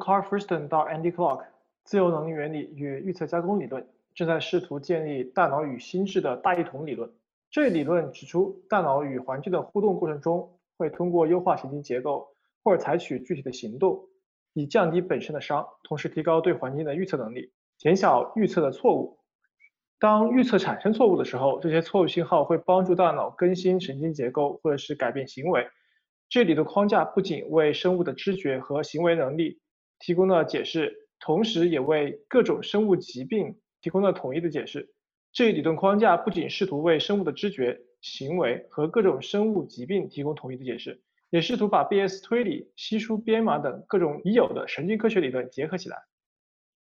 Carl Friston 到 Andy Clark，自由能原理与预测加工理论正在试图建立大脑与心智的大一统理论。这一理论指出，大脑与环境的互动过程中，会通过优化神经结构或者采取具体的行动，以降低本身的伤，同时提高对环境的预测能力，减小预测的错误。当预测产生错误的时候，这些错误信号会帮助大脑更新神经结构或者是改变行为。这里的框架不仅为生物的知觉和行为能力。提供了解释，同时也为各种生物疾病提供了统一的解释。这一理论框架不仅试图为生物的知觉、行为和各种生物疾病提供统一的解释，也试图把 B.S 推理、稀疏编码等各种已有的神经科学理论结合起来。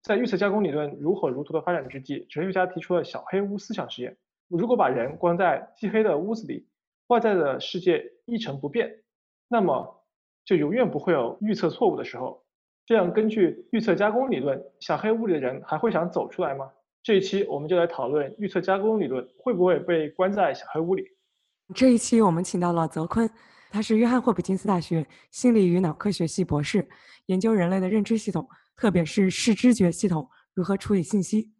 在预测加工理论如火如荼的发展之际，哲学家提出了小黑屋思想实验：如果把人关在漆黑的屋子里，外在的世界一成不变，那么就永远不会有预测错误的时候。这样，根据预测加工理论，小黑屋里的人还会想走出来吗？这一期我们就来讨论预测加工理论会不会被关在小黑屋里。这一期我们请到了泽坤，他是约翰霍普金斯大学心理与脑科学系博士，研究人类的认知系统，特别是视知觉系统如何处理信息。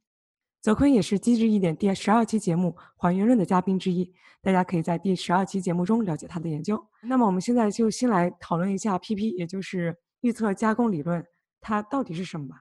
泽坤也是机智一点第十二期节目还原论的嘉宾之一，大家可以在第十二期节目中了解他的研究。那么我们现在就先来讨论一下 PP，也就是。预测加工理论它到底是什么？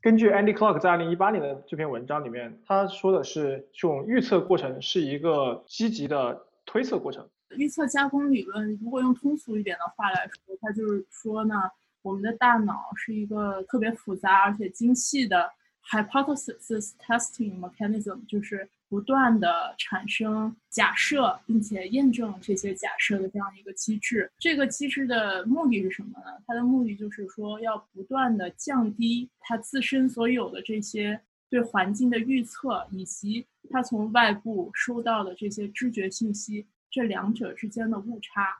根据 Andy Clark 在二零一八年的这篇文章里面，他说的是这种预测过程是一个积极的推测过程。预测加工理论如果用通俗一点的话来说，它就是说呢，我们的大脑是一个特别复杂而且精细的 hypothesis testing mechanism，就是。不断的产生假设，并且验证这些假设的这样一个机制。这个机制的目的是什么呢？它的目的就是说，要不断的降低它自身所有的这些对环境的预测，以及它从外部收到的这些知觉信息这两者之间的误差。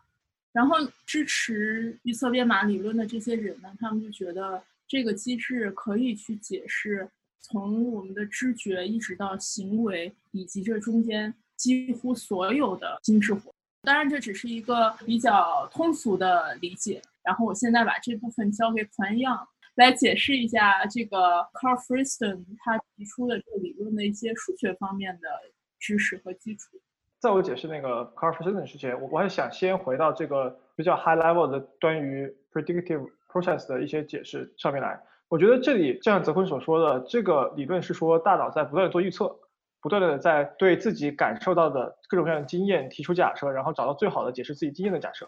然后，支持预测编码理论的这些人呢，他们就觉得这个机制可以去解释。从我们的知觉一直到行为，以及这中间几乎所有的心智活动，当然这只是一个比较通俗的理解。然后我现在把这部分交给团样来解释一下这个 Carl Friston 他提出的这个理论的一些数学方面的知识和基础。在我解释那个 Carl Friston 之前，我我还想先回到这个比较 high level 的关于 predictive process 的一些解释上面来。我觉得这里，就像泽坤所说的，这个理论是说大脑在不断的做预测，不断的在对自己感受到的各种各样的经验提出假设，然后找到最好的解释自己经验的假设。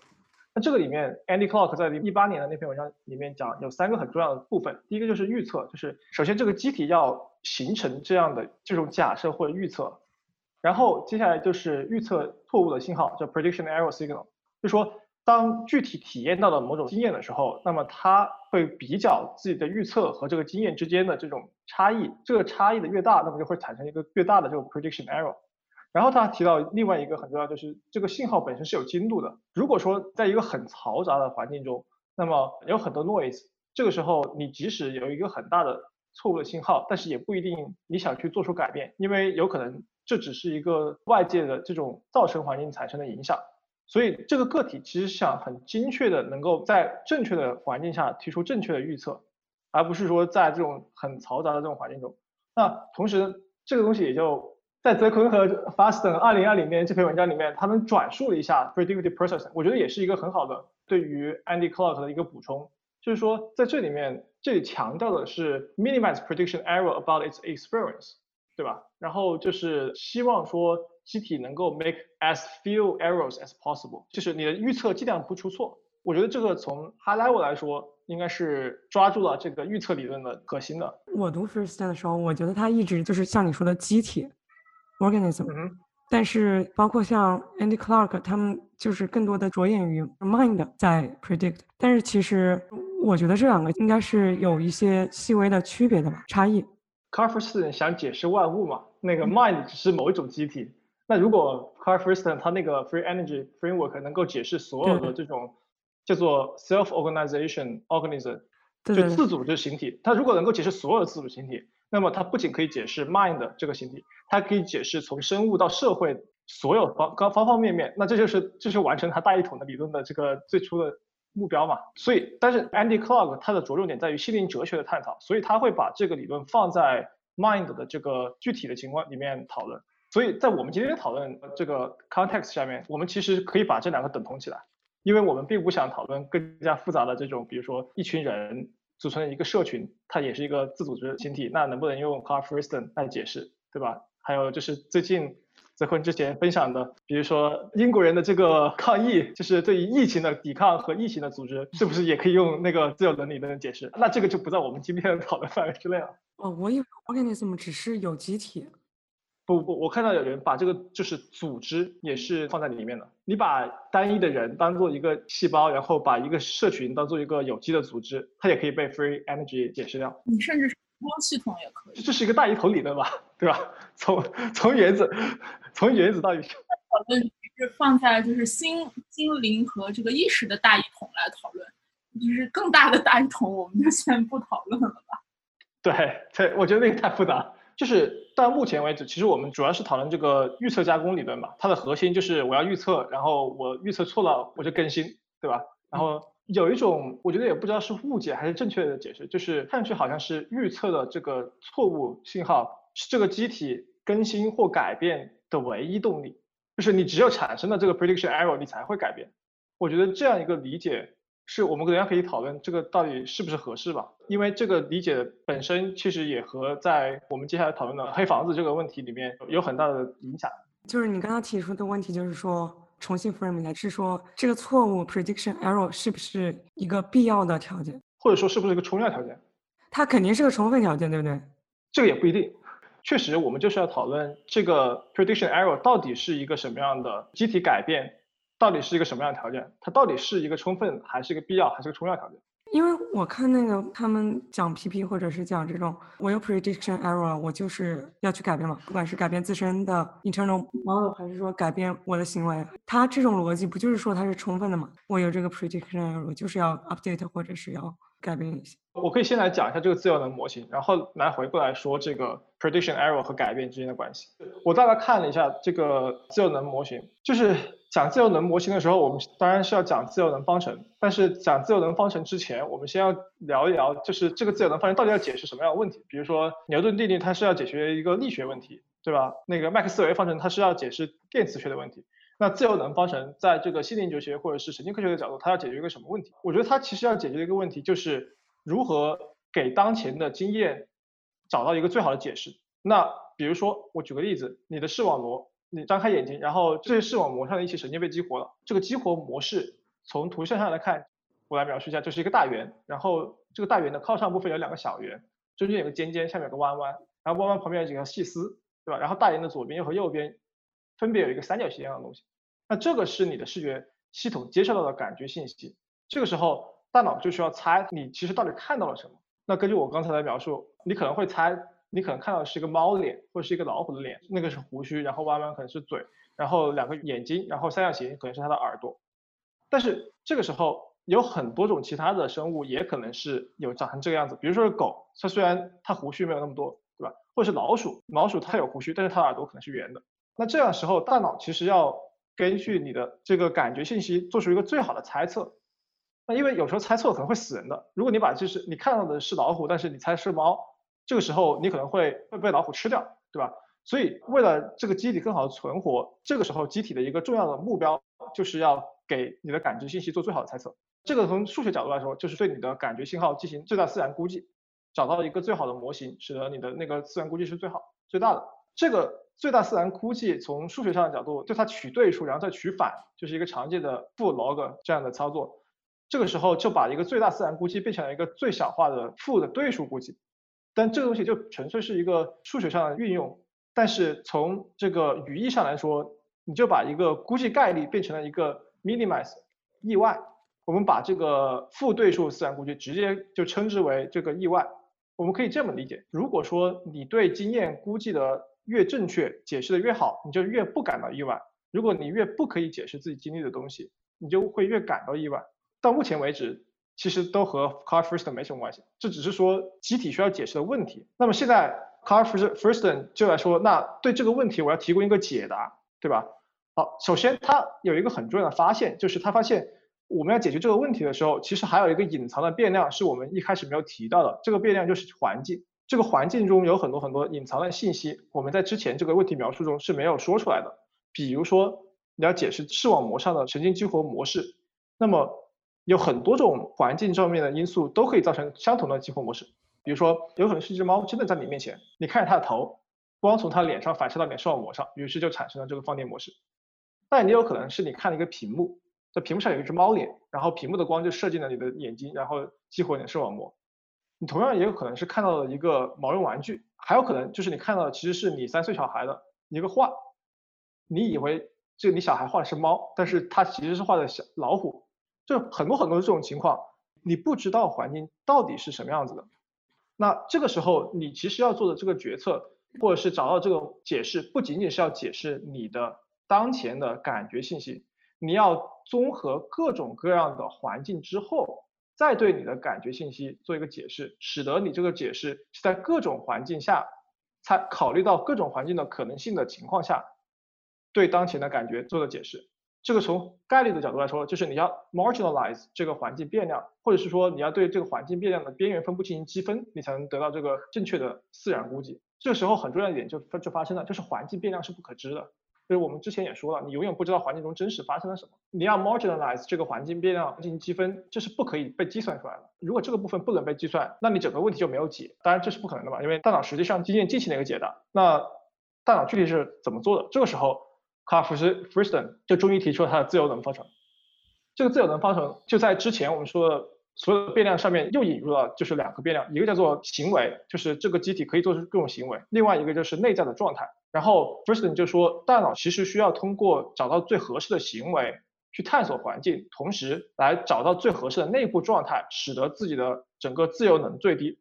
那这个里面，Andy Clark 在一八年的那篇文章里面讲，有三个很重要的部分。第一个就是预测，就是首先这个机体要形成这样的这种假设或者预测，然后接下来就是预测错误的信号，叫 prediction error signal，就说。当具体体验到了某种经验的时候，那么他会比较自己的预测和这个经验之间的这种差异，这个差异的越大，那么就会产生一个越大的这种 prediction error。然后他提到另外一个很重要，就是这个信号本身是有精度的。如果说在一个很嘈杂的环境中，那么有很多 noise，这个时候你即使有一个很大的错误的信号，但是也不一定你想去做出改变，因为有可能这只是一个外界的这种噪声环境产生的影响。所以这个个体其实想很精确的能够在正确的环境下提出正确的预测，而不是说在这种很嘈杂的这种环境中。那同时这个东西也就在泽坤和 Fasten 二零二零年这篇文章里面，他们转述了一下 predictive process，我觉得也是一个很好的对于 Andy Clark 的一个补充，就是说在这里面这里强调的是 minimize prediction error about its experience，对吧？然后就是希望说。机体能够 make as few errors as possible，就是你的预测尽量不出错。我觉得这个从 high level 来说，应该是抓住了这个预测理论的核心的。我读 first 的时候，我觉得它一直就是像你说的机体 organism，但是包括像 Andy Clark 他们就是更多的着眼于 mind 在 predict，但是其实我觉得这两个应该是有一些细微的区别的吧，差异。Carl f r i s t o n 想解释万物嘛，那个 mind 只是某一种机体。那如果 Carl f r i s t o n 他那个 free energy framework 能够解释所有的这种叫做 self organization organism，就自组织形体，它如果能够解释所有的自组织形体，那么它不仅可以解释 mind 这个形体，它可以解释从生物到社会所有方方方方面面。那这就是这是完成它大一统的理论的这个最初的目标嘛。所以，但是 Andy Clark 他的着重点在于心灵哲学的探讨，所以他会把这个理论放在 mind 的这个具体的情况里面讨论。所以在我们今天讨论这个 context 下面，我们其实可以把这两个等同起来，因为我们并不想讨论更加复杂的这种，比如说一群人组成一个社群，它也是一个自组织群体，那能不能用 Carl f r i s t o n 来解释，对吧？还有就是最近泽坤之前分享的，比如说英国人的这个抗议，就是对于疫情的抵抗和疫情的组织，是不是也可以用那个自由伦理论解释？那这个就不在我们今天的讨论范围之内了。哦，我以为 organism 只是有机体。不不，我看到有人把这个就是组织也是放在里面的。你把单一的人当做一个细胞，然后把一个社群当做一个有机的组织，它也可以被 free energy 解释掉。你甚至是光系统也可以。这是一个大一统理论吧，对吧？从从原子，从原子到宇宙。讨论是放在就是心心灵和这个意识的大一统来讨论，就是更大的大一统，我们就先不讨论了吧。对对，我觉得那个太复杂。就是到目前为止，其实我们主要是讨论这个预测加工理论嘛，它的核心就是我要预测，然后我预测错了我就更新，对吧？然后有一种我觉得也不知道是误解还是正确的解释，就是看上去好像是预测的这个错误信号是这个机体更新或改变的唯一动力，就是你只有产生了这个 prediction error，你才会改变。我觉得这样一个理解。是我们等下可以讨论这个到底是不是合适吧？因为这个理解本身其实也和在我们接下来讨论的黑房子这个问题里面有很大的影响。就是你刚刚提出的问题，就是说重新 frame 来，是说这个错误 prediction error 是不是一个必要的条件，或者说是不是一个充要条件？它肯定是个充分条件，对不对？这个也不一定。确实，我们就是要讨论这个 prediction error 到底是一个什么样的机体改变。到底是一个什么样的条件？它到底是一个充分，还是一个必要，还是个充要条件？因为我看那个他们讲 PP 或者是讲这种我有 prediction error，我就是要去改变嘛，不管是改变自身的 internal model，还是说改变我的行为，它这种逻辑不就是说它是充分的嘛？我有这个 prediction error，就是要 update 或者是要改变一些。我可以先来讲一下这个自由能模型，然后来回过来说这个 prediction error 和改变之间的关系。我大概看了一下这个自由能模型，就是。讲自由能模型的时候，我们当然是要讲自由能方程。但是讲自由能方程之前，我们先要聊一聊，就是这个自由能方程到底要解释什么样的问题。比如说牛顿定律，它是要解决一个力学问题，对吧？那个麦克斯韦方程，它是要解释电磁学的问题。那自由能方程在这个心灵哲学或者是神经科学的角度，它要解决一个什么问题？我觉得它其实要解决的一个问题，就是如何给当前的经验找到一个最好的解释。那比如说，我举个例子，你的视网膜。你张开眼睛，然后这些视网膜上的一些神经被激活了。这个激活模式从图像上来看，我来描述一下，这是一个大圆，然后这个大圆的靠上部分有两个小圆，中间有个尖尖，下面有个弯弯，然后弯弯旁边有几条细丝，对吧？然后大圆的左边和右边分别有一个三角形一样的东西。那这个是你的视觉系统接受到的感觉信息。这个时候大脑就需要猜你其实到底看到了什么。那根据我刚才的描述，你可能会猜。你可能看到的是一个猫脸，或者是一个老虎的脸，那个是胡须，然后弯弯可能是嘴，然后两个眼睛，然后三角形可能是它的耳朵。但是这个时候有很多种其他的生物也可能是有长成这个样子，比如说是狗，它虽然它胡须没有那么多，对吧？或者是老鼠，老鼠它有胡须，但是它的耳朵可能是圆的。那这样时候大脑其实要根据你的这个感觉信息做出一个最好的猜测。那因为有时候猜错可能会死人的，如果你把就是你看到的是老虎，但是你猜是猫。这个时候你可能会会被老虎吃掉，对吧？所以为了这个机体更好的存活，这个时候机体的一个重要的目标就是要给你的感知信息做最好的猜测。这个从数学角度来说，就是对你的感觉信号进行最大自然估计，找到一个最好的模型，使得你的那个自然估计是最好最大的。这个最大自然估计从数学上的角度，对它取对数，然后再取反，就是一个常见的负 log 这样的操作。这个时候就把一个最大自然估计变成了一个最小化的负的对数估计。但这个东西就纯粹是一个数学上的运用，但是从这个语义上来说，你就把一个估计概率变成了一个 minimize 意外，我们把这个负对数自然估计直接就称之为这个意外。我们可以这么理解：如果说你对经验估计的越正确，解释的越好，你就越不感到意外；如果你越不可以解释自己经历的东西，你就会越感到意外。到目前为止，其实都和 Carl f r i s t 没什么关系，这只是说机体需要解释的问题。那么现在 Carl f r i s t e n 就来说，那对这个问题我要提供一个解答，对吧？好，首先他有一个很重要的发现，就是他发现。我们要解决这个问题的时候，其实还有一个隐藏的变量是我们一开始没有提到的。这个变量就是环境。这个环境中有很多很多隐藏的信息，我们在之前这个问题描述中是没有说出来的。比如说，你要解释视网膜上的神经激活模式，那么有很多种环境上面的因素都可以造成相同的激活模式。比如说，有可能是一只猫真的在你面前，你看着它的头，光从它脸上反射到你视网膜上，于是就产生了这个放电模式。但也有可能是你看了一个屏幕。在屏幕上有一只猫脸，然后屏幕的光就射进了你的眼睛，然后激活你的视网膜。你同样也有可能是看到了一个毛绒玩具，还有可能就是你看到的其实是你三岁小孩的一个画，你以为这你小孩画的是猫，但是他其实是画的小老虎。就很多很多这种情况，你不知道环境到底是什么样子的。那这个时候你其实要做的这个决策，或者是找到这个解释，不仅仅是要解释你的当前的感觉信息。你要综合各种各样的环境之后，再对你的感觉信息做一个解释，使得你这个解释是在各种环境下，才考虑到各种环境的可能性的情况下，对当前的感觉做的解释。这个从概率的角度来说，就是你要 marginalize 这个环境变量，或者是说你要对这个环境变量的边缘分布进行积分，你才能得到这个正确的自然估计。这个时候很重要一点就就发生了，就是环境变量是不可知的。就是我们之前也说了，你永远不知道环境中真实发生了什么。你要 marginalize 这个环境变量进行积分，这是不可以被计算出来的。如果这个部分不能被计算，那你整个问题就没有解。当然这是不可能的嘛，因为大脑实际上经验进行了一个解答。那大脑具体是怎么做的？这个时候 c a r f r i s t e n 就终于提出了他的自由能方程。这个自由能方程就在之前我们说的所有的变量上面又引入了就是两个变量，一个叫做行为，就是这个机体可以做出各种行为；另外一个就是内在的状态。然后 f r i s t e n 就说，大脑其实需要通过找到最合适的行为去探索环境，同时来找到最合适的内部状态，使得自己的整个自由能最低。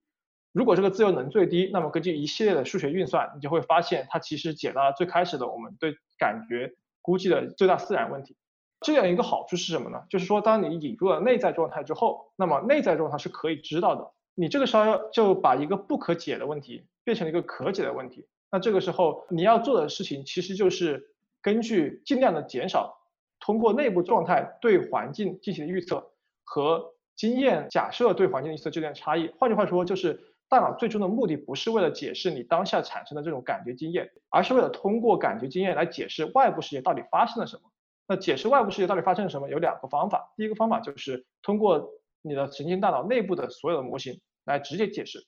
如果这个自由能最低，那么根据一系列的数学运算，你就会发现它其实解答了最开始的我们对感觉估计的最大自然问题。这样一个好处是什么呢？就是说，当你引入了内在状态之后，那么内在状态是可以知道的。你这个时候就把一个不可解的问题变成了一个可解的问题。那这个时候你要做的事情其实就是根据尽量的减少通过内部状态对环境进行的预测和经验假设对环境预测之间的差异。换句话说，就是大脑最终的目的不是为了解释你当下产生的这种感觉经验，而是为了通过感觉经验来解释外部世界到底发生了什么。那解释外部世界到底发生了什么有两个方法，第一个方法就是通过你的神经大脑内部的所有的模型来直接解释。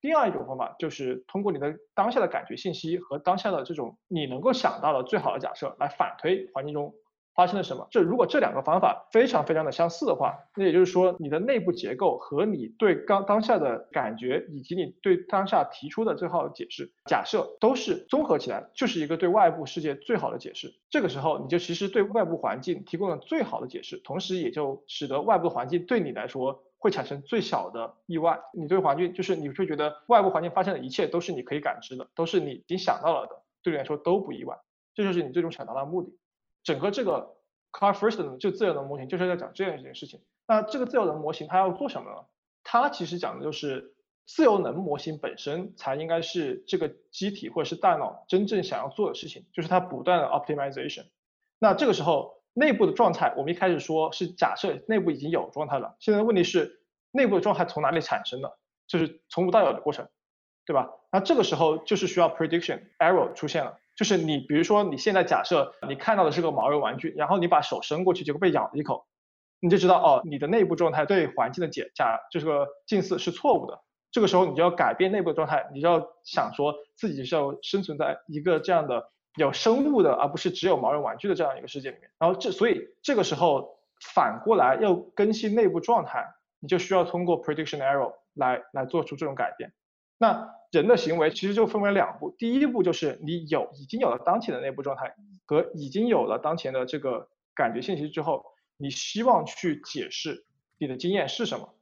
第二一种方法就是通过你的当下的感觉信息和当下的这种你能够想到的最好的假设来反推环境中发生了什么。这如果这两个方法非常非常的相似的话，那也就是说你的内部结构和你对刚当下的感觉以及你对当下提出的最好的解释假设都是综合起来，就是一个对外部世界最好的解释。这个时候你就其实对外部环境提供了最好的解释，同时也就使得外部环境对你来说。会产生最小的意外。你对环境就是你会觉得外部环境发生的一切都是你可以感知的，都是你已经想到了的，对你来说都不意外。这就是你最终想达到的目的。整个这个 Car First 就自由能模型就是在讲这样一件事情。那这个自由能模型它要做什么呢？它其实讲的就是自由能模型本身才应该是这个机体或者是大脑真正想要做的事情，就是它不断的 optimization。那这个时候。内部的状态，我们一开始说是假设内部已经有状态了。现在的问题是，内部的状态从哪里产生的？就是从无到有的过程，对吧？那这个时候就是需要 prediction error 出现了。就是你比如说你现在假设你看到的是个毛绒玩具，然后你把手伸过去，结果被咬了一口，你就知道哦，你的内部状态对环境的解假就是个近似是错误的。这个时候你就要改变内部状态，你就要想说自己是要生存在一个这样的。有生物的，而不是只有毛绒玩具的这样一个世界里面。然后这，所以这个时候反过来要更新内部状态，你就需要通过 prediction error 来来做出这种改变。那人的行为其实就分为两步，第一步就是你有已经有了当前的内部状态和已经有了当前的这个感觉信息之后，你希望去解释你的经验是什么，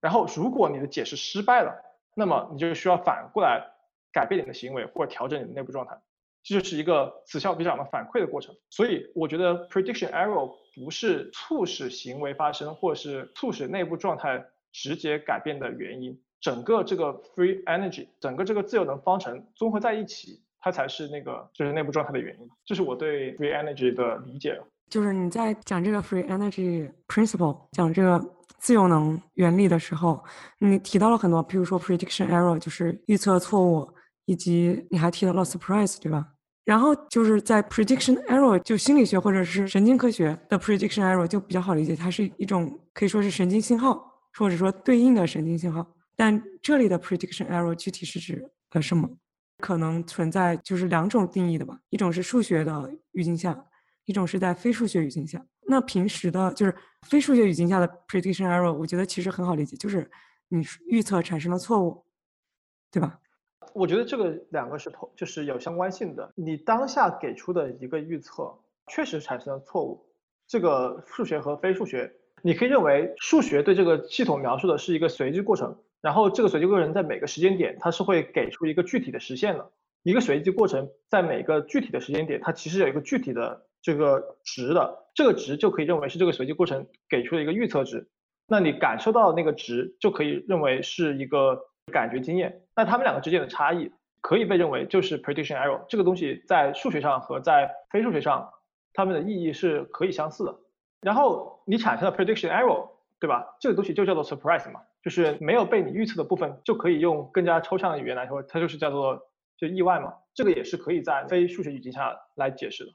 然后如果你的解释失败了，那么你就需要反过来改变你的行为或者调整你的内部状态，这就是一个此消彼长的反馈的过程。所以我觉得 prediction error 不是促使行为发生或是促使内部状态直接改变的原因。整个这个 free energy，整个这个自由能方程综合在一起，它才是那个就是内部状态的原因。这是我对 free energy 的理解。就是你在讲这个 free energy principle，讲这个自由能原理的时候，你提到了很多，比如说 prediction error，就是预测错误，以及你还提到了 surprise，对吧？然后就是在 prediction error，就心理学或者是神经科学的 prediction error 就比较好理解，它是一种可以说是神经信号，或者说对应的神经信号。但这里的 prediction error 具体是指呃什么？可能存在就是两种定义的吧，一种是数学的语境下，一种是在非数学语境下。那平时的就是非数学语境下的 prediction error，我觉得其实很好理解，就是你预测产生了错误，对吧？我觉得这个两个是同就是有相关性的。你当下给出的一个预测确实产生了错误，这个数学和非数学，你可以认为数学对这个系统描述的是一个随机过程。然后这个随机过程在每个时间点，它是会给出一个具体的实现的。一个随机过程在每个具体的时间点，它其实有一个具体的这个值的，这个值就可以认为是这个随机过程给出的一个预测值。那你感受到那个值，就可以认为是一个感觉经验。那它们两个之间的差异，可以被认为就是 prediction error。这个东西在数学上和在非数学上，它们的意义是可以相似的。然后你产生了 prediction error，对吧？这个东西就叫做 surprise 嘛。就是没有被你预测的部分，就可以用更加抽象的语言来说，它就是叫做就意外嘛。这个也是可以在非数学语境下来解释的。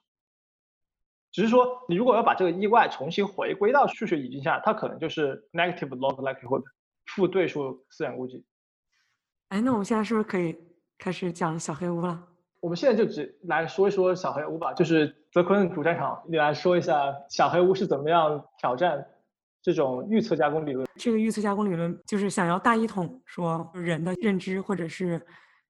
只是说，你如果要把这个意外重新回归到数学语境下，它可能就是 negative log likelihood，负对数自然估计。哎，那我们现在是不是可以开始讲小黑屋了？我们现在就只来说一说小黑屋吧，就是泽坤主战场，你来说一下小黑屋是怎么样挑战。这种预测加工理论，这个预测加工理论就是想要大一统说人的认知或者是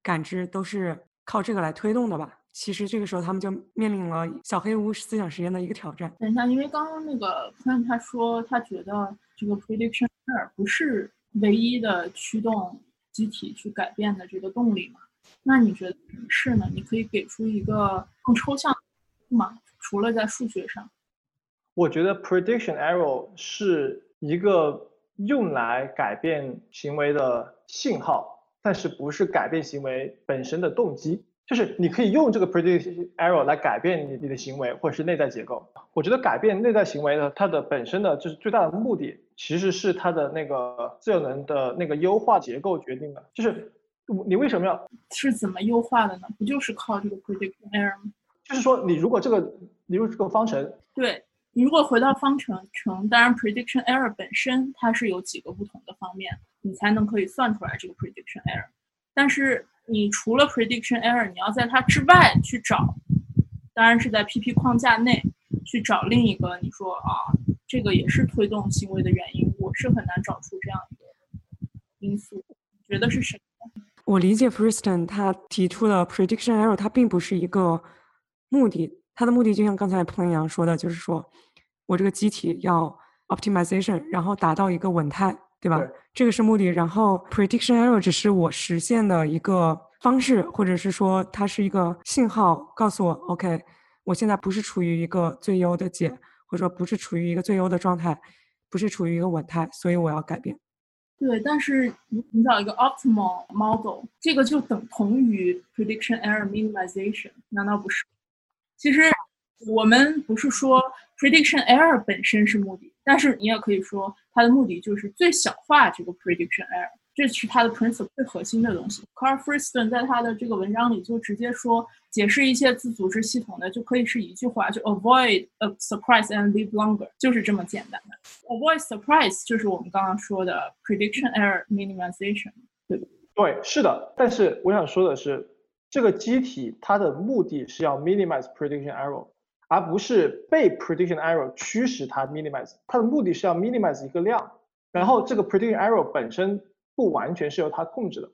感知都是靠这个来推动的吧？其实这个时候他们就面临了小黑屋思想实验的一个挑战。等一下，因为刚刚那个朋友他说他觉得这个 prediction error 不是唯一的驱动机体去改变的这个动力嘛？那你觉得是呢？你可以给出一个更抽象吗？除了在数学上？我觉得 prediction error 是一个用来改变行为的信号，但是不是改变行为本身的动机。就是你可以用这个 prediction error 来改变你你的行为或者是内在结构。我觉得改变内在行为呢它的本身的就是最大的目的，其实是它的那个自由能的那个优化结构决定的。就是你为什么要是怎么优化的呢？不就是靠这个 prediction error 吗？就是说你如果这个你如这个方程对。你如果回到方程程，当然 prediction error 本身它是有几个不同的方面，你才能可以算出来这个 prediction error。但是你除了 prediction error，你要在它之外去找，当然是在 PP 框架内去找另一个，你说啊，这个也是推动行为的原因，我是很难找出这样一个因素。觉得是什么？我理解 f r i s t o n 他提出的 prediction error，它并不是一个目的。它的目的就像刚才彭阳说的，就是说我这个机体要 optimization，然后达到一个稳态，对吧？这个是目的。然后 prediction error 只是我实现的一个方式，或者是说它是一个信号，告诉我 OK，我现在不是处于一个最优的解，或者说不是处于一个最优的状态，不是处于一个稳态，所以我要改变。对，但是你找一个 optimal model，这个就等同于 prediction error minimization，难道不是？其实我们不是说 prediction error 本身是目的，但是你也可以说它的目的就是最小化这个 prediction error，这是它的 principle 最核心的东西。Carl f r i s t o n 在他的这个文章里就直接说，解释一些自组织系统的就可以是一句话，就 avoid a surprise and live longer，就是这么简单的。avoid surprise 就是我们刚刚说的 prediction error minimization，对，是的。但是我想说的是。这个机体它的目的是要 minimize prediction error，而不是被 prediction error 驱使它 minimize。它的目的是要 minimize 一个量，然后这个 prediction error 本身不完全是由它控制的，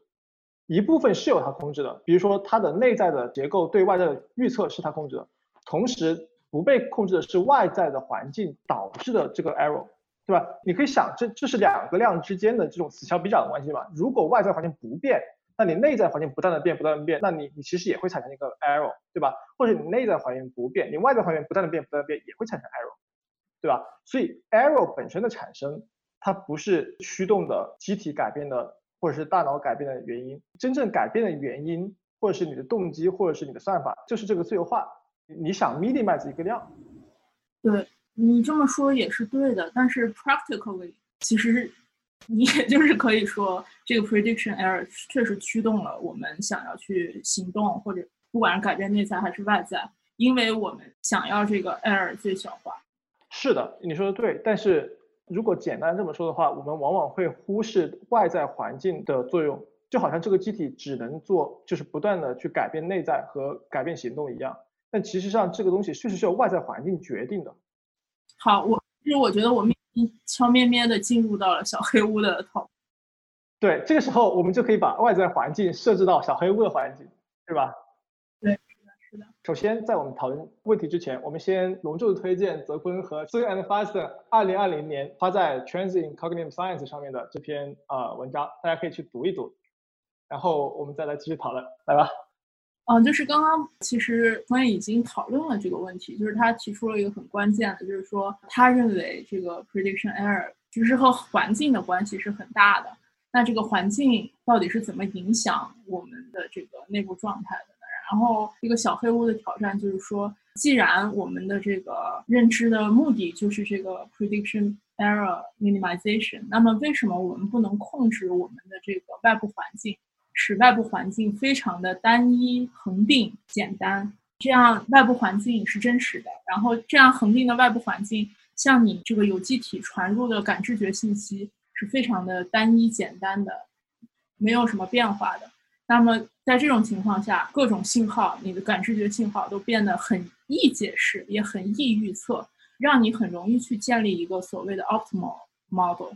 一部分是由它控制的，比如说它的内在的结构对外在的预测是它控制的，同时不被控制的是外在的环境导致的这个 error，对吧？你可以想，这这是两个量之间的这种此消彼长的关系吧？如果外在环境不变，那你内在环境不断的变，不断的变，那你你其实也会产生一个 error，对吧？或者你内在环境不变，你外在环境不断的变，不断的变，也会产生 error，对吧？所以 error 本身的产生，它不是驱动的机体改变的，或者是大脑改变的原因，真正改变的原因，或者是你的动机，或者是你的算法，就是这个自由化。你想 minimize 一个量，对你这么说也是对的，但是 practically 其实你也就是可以说，这个 prediction error 确实驱动了我们想要去行动，或者不管是改变内在还是外在，因为我们想要这个 error 最小化。是的，你说的对，但是如果简单这么说的话，我们往往会忽视外在环境的作用，就好像这个机体只能做就是不断的去改变内在和改变行动一样。但其实上，这个东西确实是由外在环境决定的。好，我其实我觉得我们悄咩咩的进入到了小黑屋的讨论。对，这个时候我们就可以把外在环境设置到小黑屋的环境，对吧？对，是的，是的。首先，在我们讨论问题之前，我们先隆重的推荐泽坤和 Sue and Faster 二零二零年发在 Trends in Cognitive Science 上面的这篇呃文章，大家可以去读一读，然后我们再来继续讨论，来吧。嗯，就是刚刚其实我也已经讨论了这个问题，就是他提出了一个很关键的，就是说他认为这个 prediction error 就是和环境的关系是很大的。那这个环境到底是怎么影响我们的这个内部状态的呢？然后一个小黑屋的挑战就是说，既然我们的这个认知的目的就是这个 prediction error minimization，那么为什么我们不能控制我们的这个外部环境？使外部环境非常的单一、恒定、简单，这样外部环境是真实的。然后这样恒定的外部环境，向你这个有机体传入的感知觉信息是非常的单一、简单的，没有什么变化的。那么在这种情况下，各种信号，你的感知觉信号都变得很易解释，也很易预测，让你很容易去建立一个所谓的 optimal model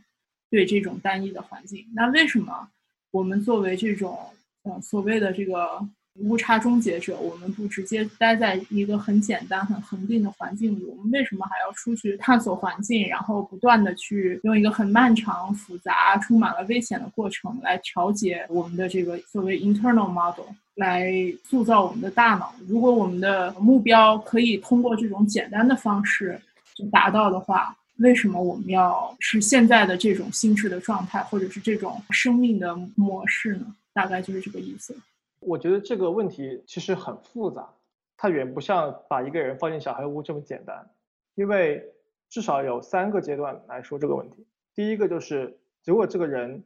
对这种单一的环境。那为什么？我们作为这种，呃，所谓的这个误差终结者，我们不直接待在一个很简单、很恒定的环境里，我们为什么还要出去探索环境，然后不断的去用一个很漫长、复杂、充满了危险的过程来调节我们的这个所谓 internal model，来塑造我们的大脑？如果我们的目标可以通过这种简单的方式就达到的话。为什么我们要是现在的这种心智的状态，或者是这种生命的模式呢？大概就是这个意思。我觉得这个问题其实很复杂，它远不像把一个人放进小黑屋这么简单。因为至少有三个阶段来说这个问题。第一个就是，如果这个人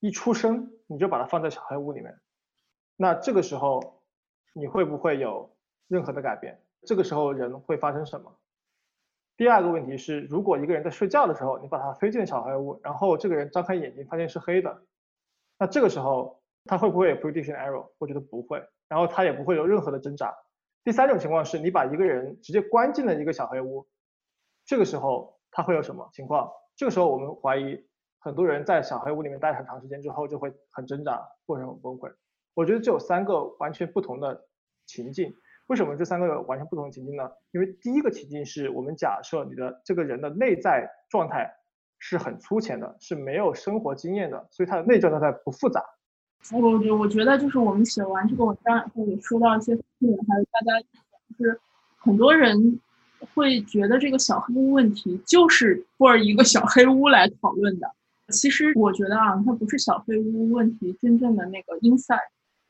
一出生你就把他放在小黑屋里面，那这个时候你会不会有任何的改变？这个时候人会发生什么？第二个问题是，如果一个人在睡觉的时候，你把他推进了小黑屋，然后这个人张开眼睛发现是黑的，那这个时候他会不会有 prediction error？我觉得不会，然后他也不会有任何的挣扎。第三种情况是你把一个人直接关进了一个小黑屋，这个时候他会有什么情况？这个时候我们怀疑很多人在小黑屋里面待很长时间之后就会很挣扎或者很崩溃。我觉得这有三个完全不同的情境。为什么这三个完全不同的情境呢？因为第一个情境是我们假设你的这个人的内在状态是很粗浅的，是没有生活经验的，所以他的内在状态不复杂。我我我觉得就是我们写完这个文章以后，也收到一些，还有大家就是很多人会觉得这个小黑屋问题就是或者一个小黑屋来讨论的。其实我觉得啊，它不是小黑屋问题真正的那个 inside。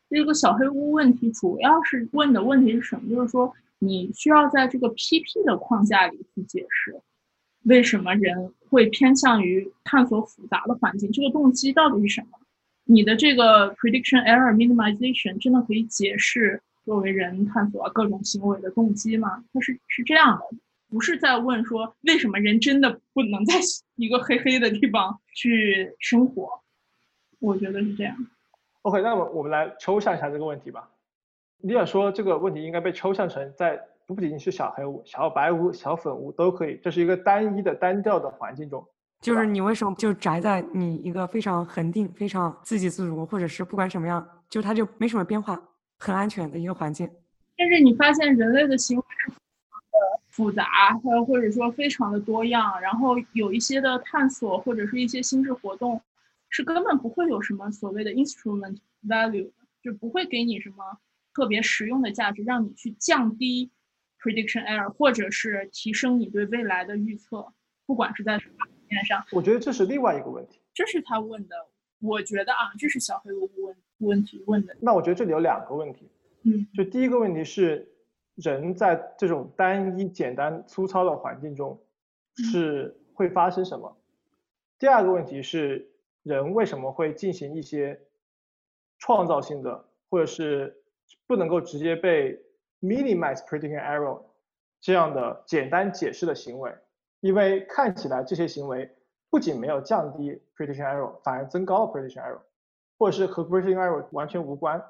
这个小黑屋问题主要是问的问题是什么？就是说，你需要在这个 PP 的框架里去解释，为什么人会偏向于探索复杂的环境？这个动机到底是什么？你的这个 prediction error minimization 真的可以解释作为人探索各种行为的动机吗？它是是这样的，不是在问说为什么人真的不能在一个黑黑的地方去生活？我觉得是这样。OK，那么我们来抽象一下这个问题吧。你想说这个问题应该被抽象成在不仅仅是小黑屋、小白屋、小粉屋都可以，这是一个单一的单调的环境中。就是你为什么就宅在你一个非常恒定、非常自给自足，或者是不管什么样，就它就没什么变化、很安全的一个环境。但是你发现人类的行为是的复杂，呃，或者说非常的多样，然后有一些的探索或者是一些心智活动，是根本不会有什么所谓的 instrument value，就不会给你什么特别实用的价值，让你去降低 prediction error，或者是提升你对未来的预测，不管是在什么层面上。我觉得这是另外一个问题。这是他问的，我觉得啊，这是小黑屋问问题问的。那我觉得这里有两个问题，嗯，就第一个问题是。人在这种单一、简单、粗糙的环境中是会发生什么？第二个问题是，人为什么会进行一些创造性的，或者是不能够直接被 minimize prediction error 这样的简单解释的行为？因为看起来这些行为不仅没有降低 prediction error，反而增高了 prediction error，或者是和 prediction error 完全无关。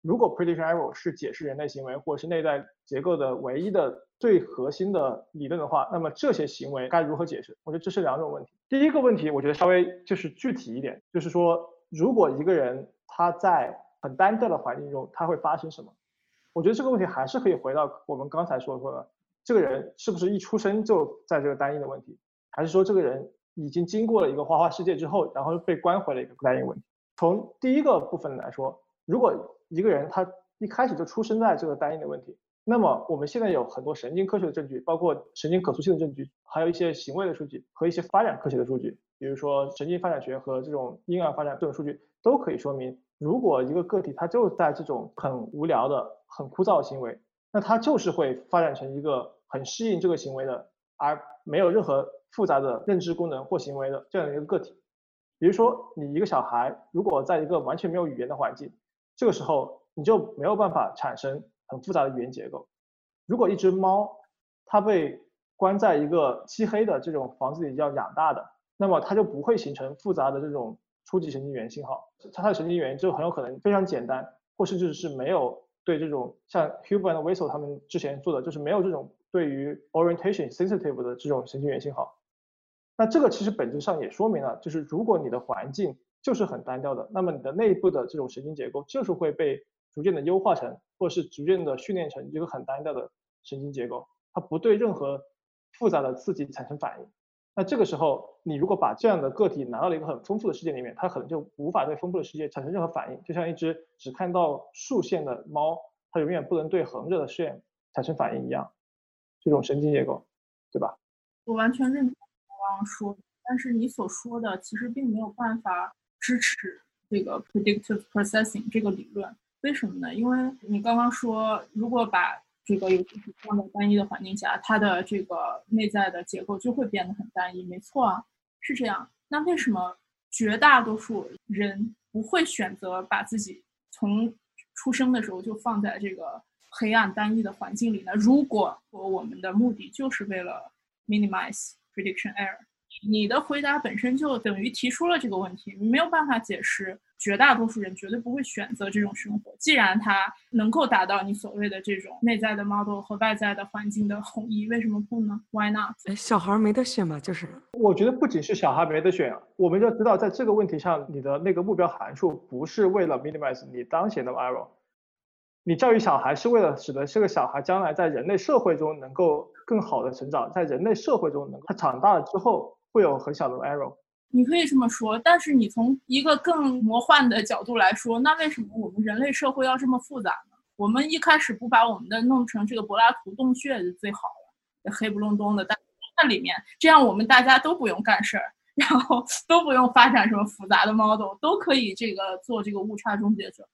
如果 prediction error 是解释人类行为或者是内在结构的唯一的最核心的理论的话，那么这些行为该如何解释？我觉得这是两种问题。第一个问题，我觉得稍微就是具体一点，就是说，如果一个人他在很单调的环境中，他会发生什么？我觉得这个问题还是可以回到我们刚才说说的，这个人是不是一出生就在这个单一的问题，还是说这个人已经经过了一个花花世界之后，然后被关回了一个单一问题？从第一个部分来说，如果一个人他一开始就出生在这个单一的问题，那么我们现在有很多神经科学的证据，包括神经可塑性的证据，还有一些行为的数据和一些发展科学的数据，比如说神经发展学和这种婴儿发展这种数据都可以说明，如果一个个体他就在这种很无聊的、很枯燥的行为，那他就是会发展成一个很适应这个行为的，而没有任何复杂的认知功能或行为的这样的一个个体。比如说你一个小孩，如果在一个完全没有语言的环境，这个时候你就没有办法产生很复杂的语言结构。如果一只猫它被关在一个漆黑的这种房子里要养大的，那么它就不会形成复杂的这种初级神经元信号，它的神经元就很有可能非常简单，或甚至是没有对这种像 Huber 和 Wiesel 他们之前做的，就是没有这种对于 orientation sensitive 的这种神经元信号。那这个其实本质上也说明了，就是如果你的环境就是很单调的，那么你的内部的这种神经结构就是会被逐渐的优化成，或者是逐渐的训练成一个很单调的神经结构，它不对任何复杂的刺激产生反应。那这个时候，你如果把这样的个体拿到了一个很丰富的世界里面，它可能就无法对丰富的世界产生任何反应，就像一只只看到竖线的猫，它永远不能对横着的线产生反应一样。这种神经结构，对吧？我完全认同我刚刚说，但是你所说的其实并没有办法。支持这个 predictive processing 这个理论，为什么呢？因为你刚刚说，如果把这个游戏体放在单一的环境下，它的这个内在的结构就会变得很单一。没错啊，是这样。那为什么绝大多数人不会选择把自己从出生的时候就放在这个黑暗单一的环境里呢？如果我们的目的就是为了 minimize prediction error。你的回答本身就等于提出了这个问题，没有办法解释绝大多数人绝对不会选择这种生活。既然它能够达到你所谓的这种内在的 model 和外在的环境的统一，为什么不呢？Why not？哎，小孩没得选嘛，就是。我觉得不仅是小孩没得选，我们要知道，在这个问题上，你的那个目标函数不是为了 minimize 你当前的 error，你教育小孩是为了使得这个小孩将来在人类社会中能够更好的成长，在人类社会中能他长大了之后。会有很小的 error，你可以这么说，但是你从一个更魔幻的角度来说，那为什么我们人类社会要这么复杂呢？我们一开始不把我们的弄成这个柏拉图洞穴就最好了，黑不隆咚的，但在里面，这样我们大家都不用干事儿，然后 都不用发展什么复杂的 model，都可以这个做这个误差终结者，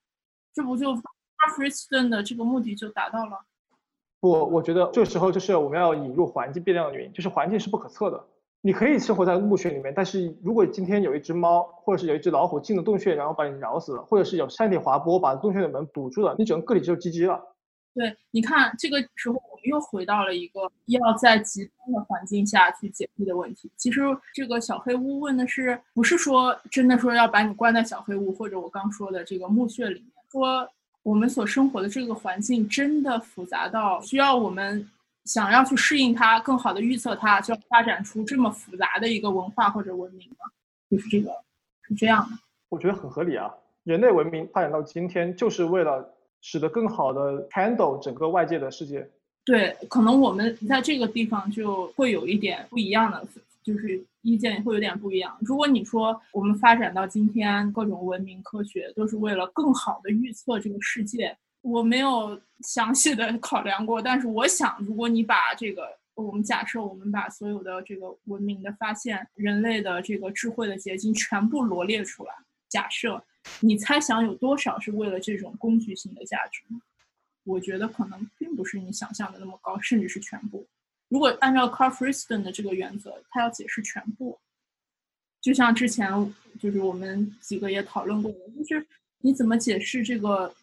这不就 f r e e s t o n 的这个目的就达到了？不，我觉得这时候就是我们要引入环境变量的原因，就是环境是不可测的。你可以生活在墓穴里面，但是如果今天有一只猫，或者是有一只老虎进了洞穴，然后把你咬死了，或者是有山体滑坡把洞穴的门堵住了，你整个个体就 GG 了。对，你看这个时候我们又回到了一个要在极端的环境下去解密的问题。其实这个小黑屋问的是，不是说真的说要把你关在小黑屋，或者我刚说的这个墓穴里面，说我们所生活的这个环境真的复杂到需要我们。想要去适应它，更好的预测它，就要发展出这么复杂的一个文化或者文明吗？就是这个，是这样的。我觉得很合理啊。人类文明发展到今天，就是为了使得更好的 handle 整个外界的世界。对，可能我们在这个地方就会有一点不一样的，就是意见会有点不一样。如果你说我们发展到今天，各种文明科学都是为了更好的预测这个世界，我没有详细的考量过。但是我想，如果你把这个，我们假设我们把所有的这个文明的发现、人类的这个智慧的结晶全部罗列出来，假设你猜想有多少是为了这种工具性的价值？我觉得可能并不是你想象的那么高，甚至是全部。如果按照 Carl Friston 的这个原则，他要解释全部，就像之前就是我们几个也讨论过的，就是你怎么解释这个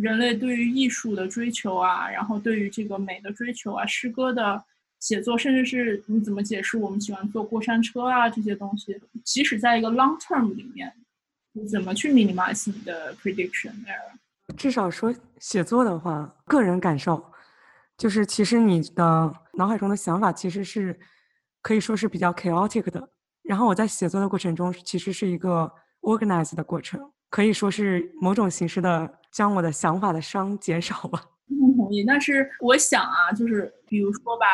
人类对于艺术的追求啊，然后对于这个美的追求啊，诗歌的写作，甚至是你怎么解释我们喜欢坐过山车啊这些东西，即使在一个 long term 里面，你怎么去 minimize 你的 prediction error？至少说写作的话，个人感受就是，其实你的脑海中的想法其实是可以说是比较 chaotic 的。然后我在写作的过程中，其实是一个 organized 的过程，可以说是某种形式的将我的想法的伤减少吧。不同意。但是我想啊，就是比如说吧，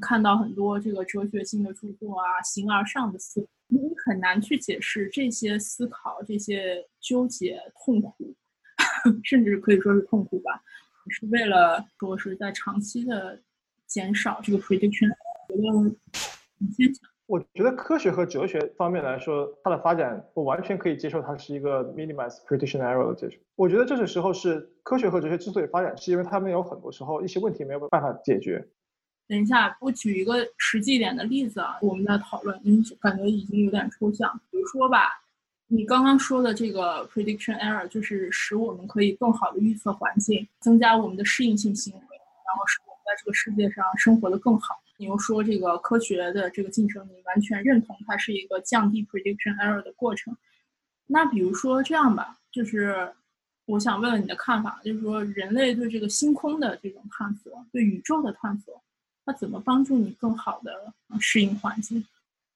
看到很多这个哲学性的著作啊，形而上的思，你很难去解释这些思考、这些纠结、痛苦。甚至可以说是痛苦吧，是为了说是在长期的减少这个 prediction。我觉得你先讲。我觉得科学和哲学方面来说，它的发展我完全可以接受，它是一个 minimize prediction error 的解决。我觉得这个时候是科学和哲学之所以发展，是因为他们有很多时候一些问题没有办法解决。等一下，我举一个实际一点的例子啊，我们在讨论，嗯，感觉已经有点抽象。比如说吧。你刚刚说的这个 prediction error 就是使我们可以更好的预测环境，增加我们的适应性行为，然后使我们在这个世界上生活的更好。你又说这个科学的这个进程，你完全认同它是一个降低 prediction error 的过程。那比如说这样吧，就是我想问问你的看法，就是说人类对这个星空的这种探索，对宇宙的探索，它怎么帮助你更好的适应环境？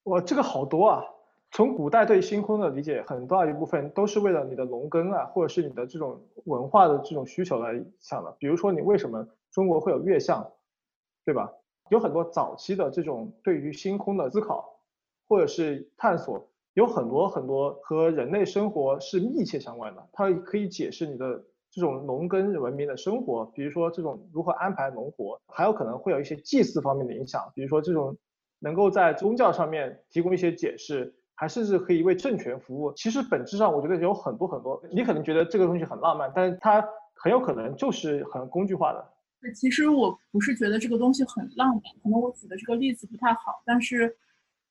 哇，这个好多啊！从古代对星空的理解，很大一部分都是为了你的农耕啊，或者是你的这种文化的这种需求来想的。比如说，你为什么中国会有月相，对吧？有很多早期的这种对于星空的思考，或者是探索，有很多很多和人类生活是密切相关的。它可以解释你的这种农耕文明的生活，比如说这种如何安排农活，还有可能会有一些祭祀方面的影响，比如说这种能够在宗教上面提供一些解释。还甚至可以为政权服务。其实本质上，我觉得有很多很多。你可能觉得这个东西很浪漫，但是它很有可能就是很工具化的。其实我不是觉得这个东西很浪漫，可能我举的这个例子不太好。但是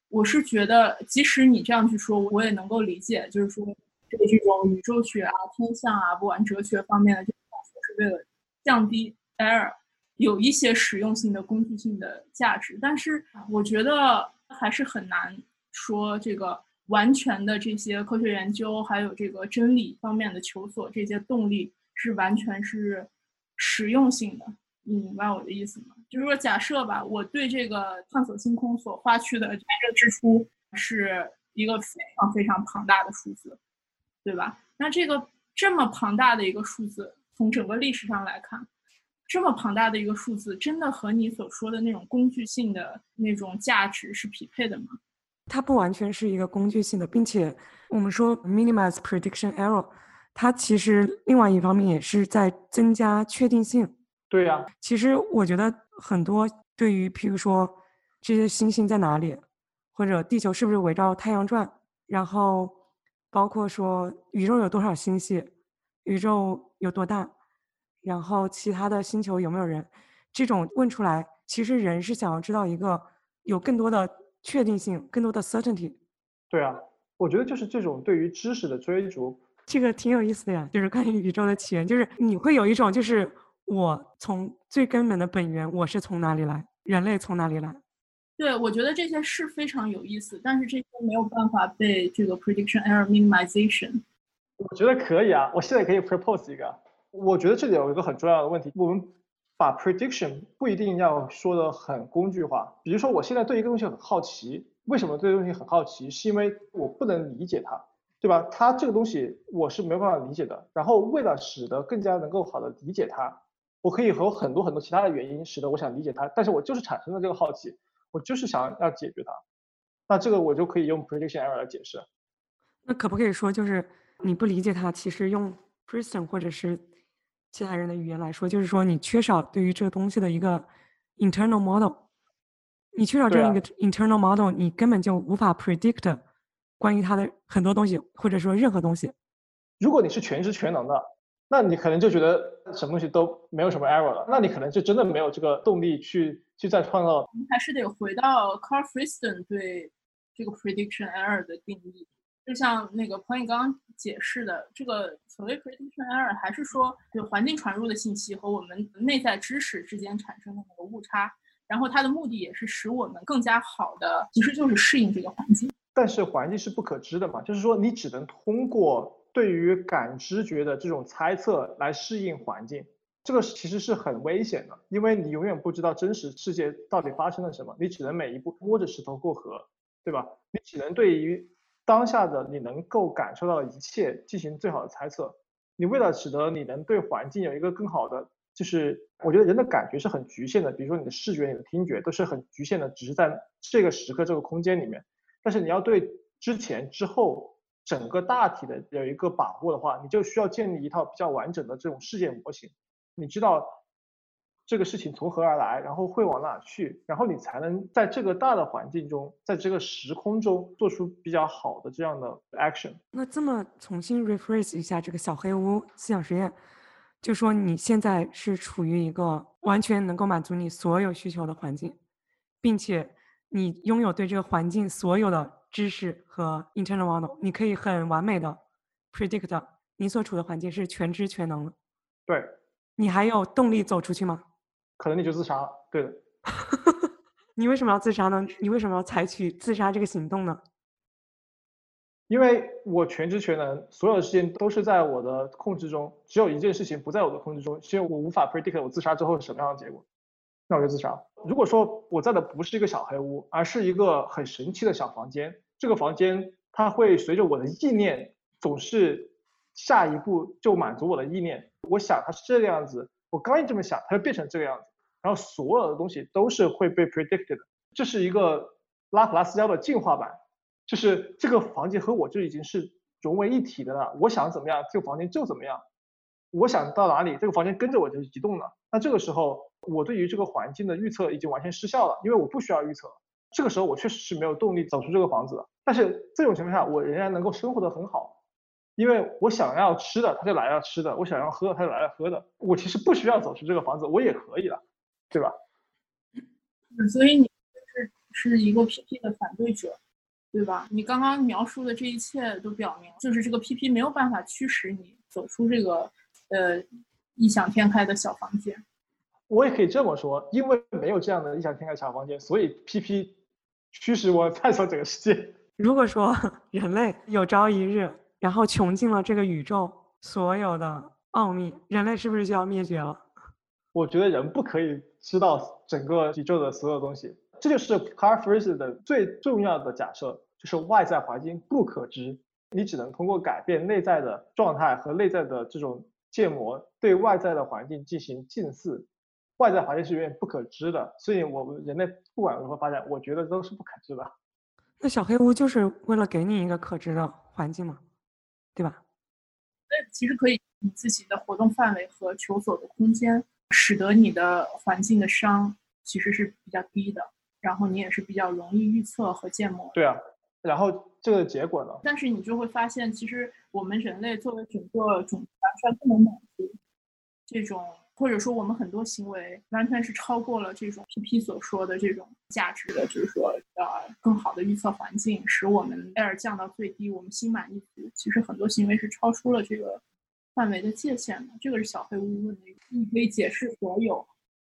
我是觉得，即使你这样去说，我也能够理解。就是说，这个这种宇宙学啊、天象啊，不管哲学方面的这种是为了降低 error，有一些实用性的工具性的价值。但是我觉得还是很难。说这个完全的这些科学研究，还有这个真理方面的求索，这些动力是完全是实用性的。你明白我的意思吗？就是说，假设吧，我对这个探索星空所花去的财政支出是一个非常非常庞大的数字，对吧？那这个这么庞大的一个数字，从整个历史上来看，这么庞大的一个数字，真的和你所说的那种工具性的那种价值是匹配的吗？它不完全是一个工具性的，并且我们说 minimize prediction error，它其实另外一方面也是在增加确定性。对呀，其实我觉得很多对于譬如说这些星星在哪里，或者地球是不是围绕太阳转，然后包括说宇宙有多少星系，宇宙有多大，然后其他的星球有没有人，这种问出来，其实人是想要知道一个有更多的。确定性更多的 certainty，对啊，我觉得就是这种对于知识的追逐，这个挺有意思的呀。就是关于宇宙的起源，就是你会有一种，就是我从最根本的本源，我是从哪里来，人类从哪里来？对，我觉得这些是非常有意思，但是这些没有办法被这个 prediction error minimization。我觉得可以啊，我现在可以 propose 一个，我觉得这里有一个很重要的问题，我们。把 prediction 不一定要说的很工具化，比如说我现在对一个东西很好奇，为什么对东西很好奇？是因为我不能理解它，对吧？它这个东西我是没有办法理解的。然后为了使得更加能够好的理解它，我可以和很多很多其他的原因使得我想理解它，但是我就是产生了这个好奇，我就是想要解决它，那这个我就可以用 prediction error 来解释。那可不可以说，就是你不理解它，其实用 person 或者是其他人的语言来说，就是说你缺少对于这个东西的一个 internal model，你缺少这样一个 internal model，你根本就无法 predict 关于他的很多东西，或者说任何东西。如果你是全知全能的，那你可能就觉得什么东西都没有什么 error 了，那你可能就真的没有这个动力去去再创造。还是得回到 Carl Friston 对这个 prediction error 的定义，就像那个朋友刚刚解释的，这个所谓 prediction error 还是说，就环境传入的信息和我们内在知识之间产生的那个误差，然后它的目的也是使我们更加好的，其实就是适应这个环境。但是环境是不可知的嘛，就是说你只能通过。对于感知觉的这种猜测来适应环境，这个其实是很危险的，因为你永远不知道真实世界到底发生了什么，你只能每一步摸着石头过河，对吧？你只能对于当下的你能够感受到的一切进行最好的猜测。你为了使得你能对环境有一个更好的，就是我觉得人的感觉是很局限的，比如说你的视觉、你的听觉都是很局限的，只是在这个时刻、这个空间里面。但是你要对之前、之后。整个大体的有一个把握的话，你就需要建立一套比较完整的这种事件模型。你知道这个事情从何而来，然后会往哪去，然后你才能在这个大的环境中，在这个时空中做出比较好的这样的 action。那这么重新 rephrase 一下这个小黑屋思想实验，就说你现在是处于一个完全能够满足你所有需求的环境，并且你拥有对这个环境所有的。知识和 internal model，你可以很完美的 predict 你所处的环境是全知全能的。对，你还有动力走出去吗？可能你就自杀了。对的。你为什么要自杀呢？你为什么要采取自杀这个行动呢？因为我全知全能，所有的事情都是在我的控制中，只有一件事情不在我的控制中，所以我无法 predict 我自杀之后是什么样的结果。那我就自杀。如果说我在的不是一个小黑屋，而是一个很神奇的小房间，这个房间它会随着我的意念，总是下一步就满足我的意念。我想它是这个样子，我刚一这么想，它就变成这个样子。然后所有的东西都是会被 predicted。这是一个拉普拉斯胶的进化版，就是这个房间和我就已经是融为一体的了。我想怎么样，这个房间就怎么样。我想到哪里，这个房间跟着我就移动了。那这个时候。我对于这个环境的预测已经完全失效了，因为我不需要预测。这个时候我确实是没有动力走出这个房子的。但是这种情况下，我仍然能够生活的很好，因为我想要吃的，他就来了吃的；我想要喝的，他就来了喝的。我其实不需要走出这个房子，我也可以了，对吧？所以你是是一个 PP 的反对者，对吧？你刚刚描述的这一切都表明，就是这个 PP 没有办法驱使你走出这个呃异想天开的小房间。我也可以这么说，因为没有这样的异想天开小房间，所以 PP 驱使我探索整个世界。如果说 人类有朝一日，然后穷尽了这个宇宙所有的奥秘，人类是不是就要灭绝了？我觉得人不可以知道整个宇宙的所有东西，这就是 Carl Fraser 的最重要的假设，就是外在环境不可知，你只能通过改变内在的状态和内在的这种建模，对外在的环境进行近似。外在环境是永远不可知的，所以我们人类不管如何发展，我觉得都是不可知的。那小黑屋就是为了给你一个可知的环境嘛，对吧？那其实可以你自己的活动范围和求索的空间，使得你的环境的伤其实是比较低的，然后你也是比较容易预测和建模。对啊，然后这个结果呢？但是你就会发现，其实我们人类作为整个种族完全不能满足这种。或者说，我们很多行为完全是超过了这种 PP 所说的这种价值的，就是说，呃，更好的预测环境，使我们 air 降到最低，我们心满意足。其实很多行为是超出了这个范围的界限的。这个是小黑屋问的，你可以解释所有，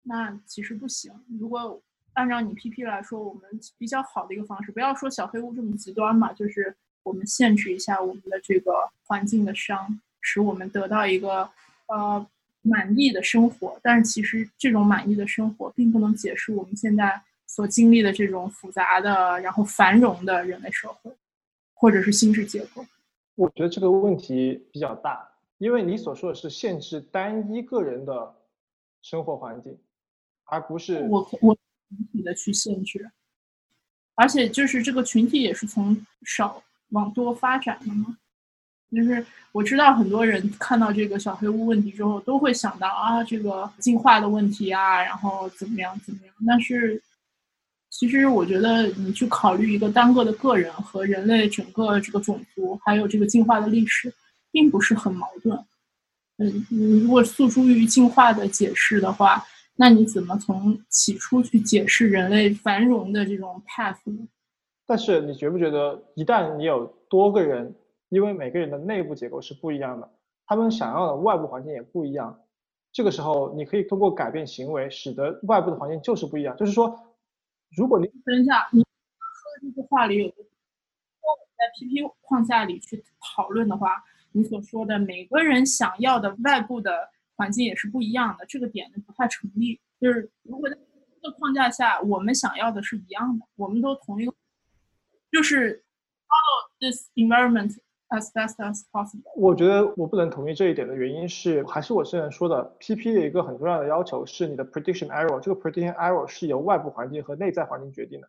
那其实不行。如果按照你 PP 来说，我们比较好的一个方式，不要说小黑屋这么极端嘛，就是我们限制一下我们的这个环境的伤，使我们得到一个呃。满意的生活，但是其实这种满意的生活并不能解释我们现在所经历的这种复杂的、然后繁荣的人类社会，或者是心智结构。我觉得这个问题比较大，因为你所说的是限制单一个人的生活环境，而不是我我群体的去限制，而且就是这个群体也是从少往多发展的嘛。就是我知道很多人看到这个小黑屋问题之后，都会想到啊，这个进化的问题啊，然后怎么样怎么样。但是其实我觉得你去考虑一个单个的个人和人类整个这个种族，还有这个进化的历史，并不是很矛盾。嗯，你如果诉诸于进化的解释的话，那你怎么从起初去解释人类繁荣的这种 path 呢？但是你觉不觉得，一旦你有多个人？因为每个人的内部结构是不一样的，他们想要的外部环境也不一样。这个时候，你可以通过改变行为，使得外部的环境就是不一样。就是说，如果你等一下，你说的这句话里有个，说我在 PP 框架里去讨论的话，你所说的每个人想要的外部的环境也是不一样的，这个点就不太成立。就是如果在这个框架下，我们想要的是一样的，我们都同一个，就是 follow this environment。As best as possible。我觉得我不能同意这一点的原因是，还是我之前说的，PP 的一个很重要的要求是你的 prediction error。这个 prediction error 是由外部环境和内在环境决定的。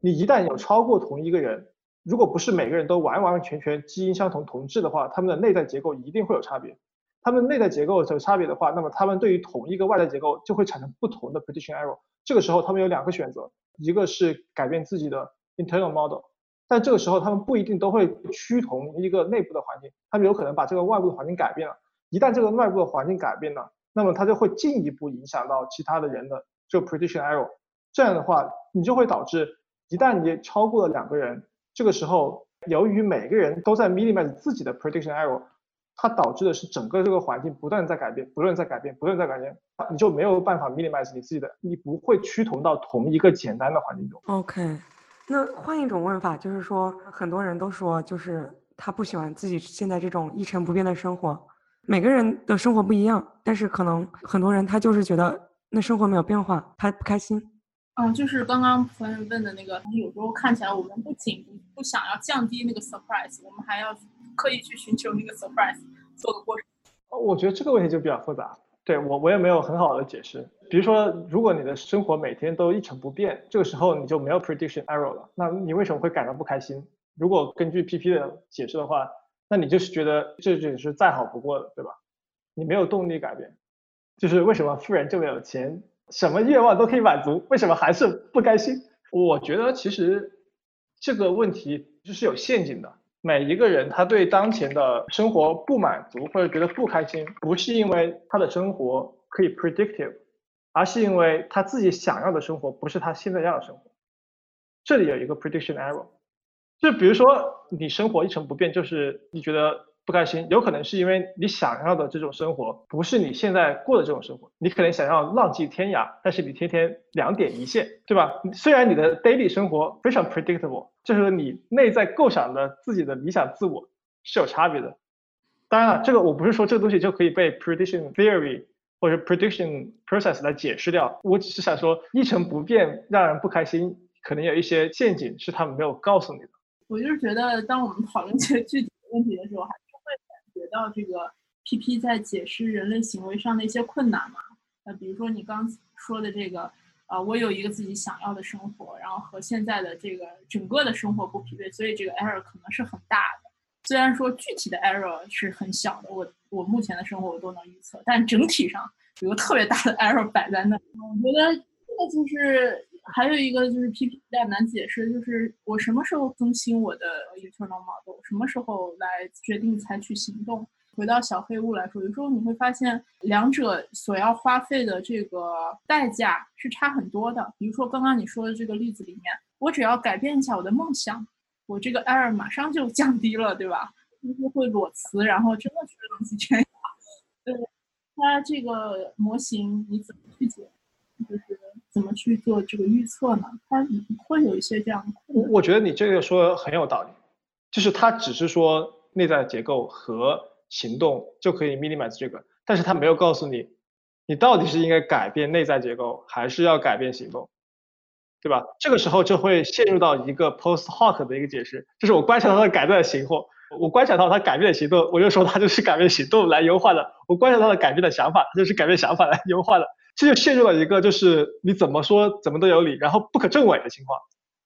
你一旦有超过同一个人，如果不是每个人都完完全全基因相同同质的话，他们的内在结构一定会有差别。他们内在结构有差别的话，那么他们对于同一个外在结构就会产生不同的 prediction error。这个时候他们有两个选择，一个是改变自己的 internal model。但这个时候，他们不一定都会趋同一个内部的环境，他们有可能把这个外部的环境改变了。一旦这个外部的环境改变了，那么它就会进一步影响到其他的人的这个 prediction error。这样的话，你就会导致，一旦你超过了两个人，这个时候由于每个人都在 minimize 自己的 prediction error，它导致的是整个这个环境不断在改变，不断在改变，不断在改变，你就没有办法 minimize 你自己的，你不会趋同到同一个简单的环境中。OK。那换一种问法，就是说，很多人都说，就是他不喜欢自己现在这种一成不变的生活。每个人的生活不一样，但是可能很多人他就是觉得那生活没有变化，他不开心。嗯，就是刚刚朋友问的那个，有时候看起来我们不仅不想要降低那个 surprise，我们还要刻意去寻求那个 surprise 做的过程。我觉得这个问题就比较复杂。对我，我也没有很好的解释。比如说，如果你的生活每天都一成不变，这个时候你就没有 prediction error 了。那你为什么会感到不开心？如果根据 PP 的解释的话，那你就是觉得这只是再好不过的，对吧？你没有动力改变，就是为什么富人这么有钱，什么愿望都可以满足，为什么还是不开心？我觉得其实这个问题就是有陷阱的。每一个人他对当前的生活不满足或者觉得不开心，不是因为他的生活可以 predictive。而是因为他自己想要的生活不是他现在要的生活，这里有一个 prediction error，就比如说你生活一成不变，就是你觉得不开心，有可能是因为你想要的这种生活不是你现在过的这种生活，你可能想要浪迹天涯，但是你天天两点一线，对吧？虽然你的 daily 生活非常 predictable，就是你内在构想的自己的理想自我是有差别的。当然了，这个我不是说这个东西就可以被 prediction theory。或者 prediction process 来解释掉，我只是想说一成不变让人不开心，可能有一些陷阱是他们没有告诉你的。我就是觉得，当我们讨论这些具体的问题的时候，还到这个 PP 在解释人类行为上的一些困难嘛。那比如说你刚说的这个，啊，我有一个自己想要的生活，然后和现在的这个整个的生活不匹配，所以这个 error 可能是很大的。虽然说具体的 error 是很小的，我我目前的生活我都能预测，但整体上有个特别大的 error 摆在那。我觉得这个就是还有一个就是 P P 比较难解释，就是我什么时候更新我的 internal model，什么时候来决定采取行动。回到小黑屋来说，有时候你会发现两者所要花费的这个代价是差很多的。比如说刚刚你说的这个例子里面，我只要改变一下我的梦想。我这个 error 马上就降低了，对吧？就是会裸辞，然后真的去浪迹天涯。对，它这个模型你怎么去解？就是怎么去做这个预测呢？它会有一些这样。我我觉得你这个说很有道理，就是它只是说内在结构和行动就可以 minimize 这个，但是它没有告诉你，你到底是应该改变内在结构，还是要改变行动。对吧？这个时候就会陷入到一个 post hoc 的一个解释，就是我观察到它改变了行或，我观察到他改变的行动，我就说他就是改变行动来优化的；我观察到他改变的想法，他就是改变想法来优化的。这就陷入了一个就是你怎么说怎么都有理，然后不可证伪的情况。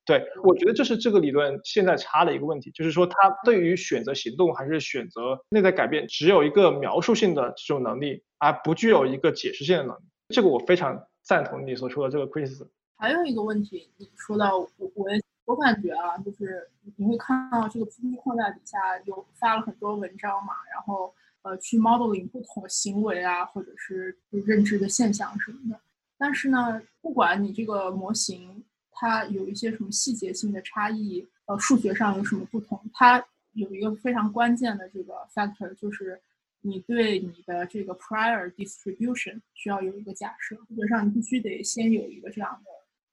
对我觉得这是这个理论现在差的一个问题，就是说他对于选择行动还是选择内在改变，只有一个描述性的这种能力，而不具有一个解释性的能力。这个我非常赞同你所说的这个 Chris。还有一个问题，你说到我，我我感觉啊，就是你会看到这个 PPT 框架底下有发了很多文章嘛，然后呃去 modeling 不同的行为啊，或者是认知的现象什么的。但是呢，不管你这个模型。它有一些什么细节性的差异？呃，数学上有什么不同？它有一个非常关键的这个 factor，就是你对你的这个 prior distribution 需要有一个假设。数学上你必须得先有一个这样的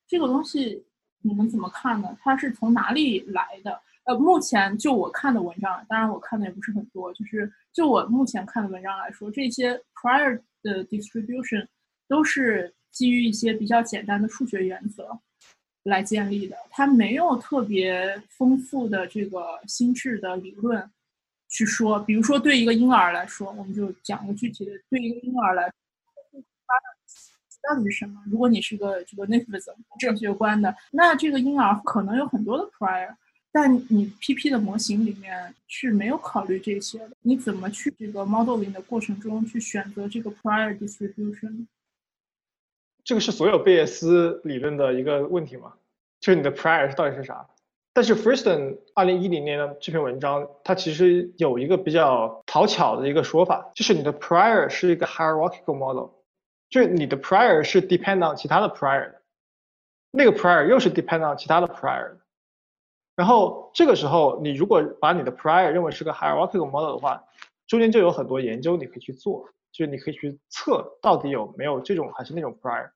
这个东西，你们怎么看呢？它是从哪里来的？呃，目前就我看的文章，当然我看的也不是很多，就是就我目前看的文章来说，这些 prior 的 distribution 都是基于一些比较简单的数学原则。来建立的，它没有特别丰富的这个心智的理论去说。比如说，对一个婴儿来说，我们就讲个具体的，对一个婴儿来说，到底是什么？如果你是个这个 nativism 正学观的，那这个婴儿可能有很多的 prior，但你 PP 的模型里面是没有考虑这些的。你怎么去这个 modeling 的过程中去选择这个 prior distribution？这个是所有贝叶斯理论的一个问题嘛？就是你的 prior 到底是啥？但是 Friston 二零一零年的这篇文章，它其实有一个比较讨巧的一个说法，就是你的 prior 是一个 hierarchical model，就是你的 prior 是 depend on 其他的 prior，那个 prior 又是 depend on 其他的 prior，然后这个时候你如果把你的 prior 认为是个 hierarchical model 的话，中间就有很多研究你可以去做。就是你可以去测到底有没有这种还是那种 prior，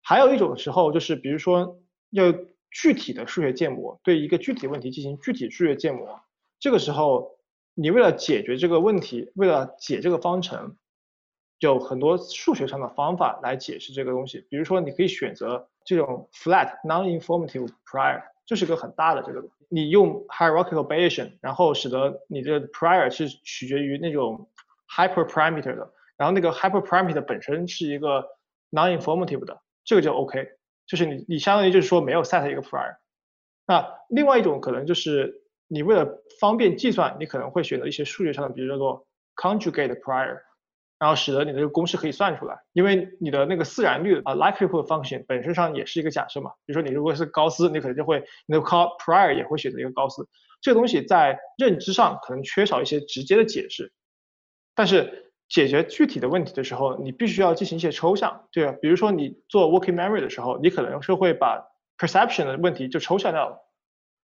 还有一种时候就是比如说要具体的数学建模，对一个具体问题进行具体数学建模，这个时候你为了解决这个问题，为了解这个方程，有很多数学上的方法来解释这个东西。比如说你可以选择这种 flat non-informative prior，这是个很大的这个，你用 hierarchical Bayesian，然后使得你的 prior 是取决于那种。hyperparameter 的，然后那个 hyperparameter 本身是一个 non-informative 的，这个就 OK，就是你你相当于就是说没有 set 一个 prior。那另外一种可能就是你为了方便计算，你可能会选择一些数学上的，比如叫做 conjugate prior，然后使得你的这个公式可以算出来，因为你的那个自然率啊 likelihood function 本身上也是一个假设嘛。比如说你如果是高斯，你可能就会你的 prior 也会选择一个高斯。这个东西在认知上可能缺少一些直接的解释。但是解决具体的问题的时候，你必须要进行一些抽象，对吧？比如说你做 working memory 的时候，你可能是会把 perception 的问题就抽象掉了。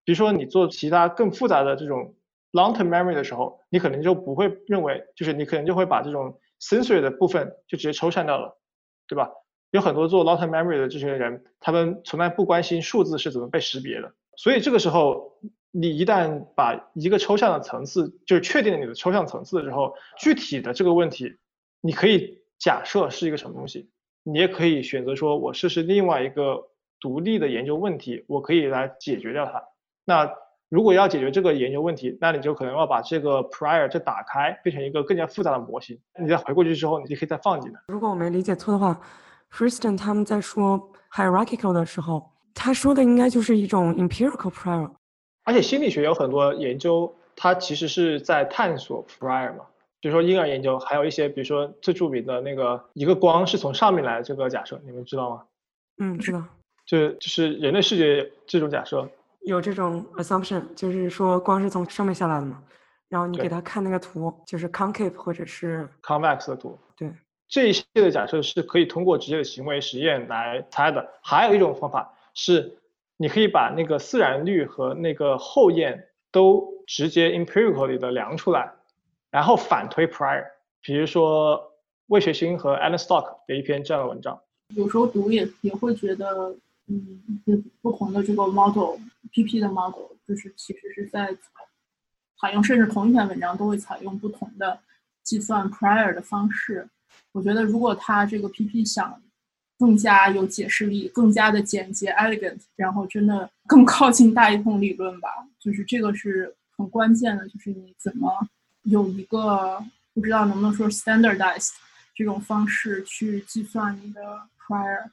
比如说你做其他更复杂的这种 long-term memory 的时候，你可能就不会认为，就是你可能就会把这种 sensory 的部分就直接抽象掉了，对吧？有很多做 long-term memory 的这些人，他们从来不关心数字是怎么被识别的，所以这个时候。你一旦把一个抽象的层次，就是确定了你的抽象层次的时候，具体的这个问题，你可以假设是一个什么东西，你也可以选择说，我试试另外一个独立的研究问题，我可以来解决掉它。那如果要解决这个研究问题，那你就可能要把这个 prior 再打开，变成一个更加复杂的模型。你再回过去之后，你就可以再放进来。如果我没理解错的话，Friston 他们在说 hierarchical 的时候，他说的应该就是一种 empirical prior。而且心理学有很多研究，它其实是在探索 prior 嘛，比如说婴儿研究，还有一些比如说最著名的那个一个光是从上面来这个假设，你们知道吗？嗯，知道。就就是人类视觉这种假设，有这种 assumption，就是说光是从上面下来的嘛，然后你给他看那个图，就是 concave 或者是 convex 的图。对，这一系列的假设是可以通过直接的行为实验来猜的。还有一种方法是。你可以把那个自然率和那个后验都直接 empirically 的量出来，然后反推 prior。比如说魏学新和 Alan Stock 的一篇这样的文章。有时候读也也会觉得，嗯，不同的这个 model，PP 的 model，就是其实是在采用，甚至同一篇文章都会采用不同的计算 prior 的方式。我觉得如果他这个 PP 想。更加有解释力，更加的简洁 elegant，然后真的更靠近大一统理论吧。就是这个是很关键的就是你怎么有一个不知道能不能说 standardized 这种方式去计算你的 prior，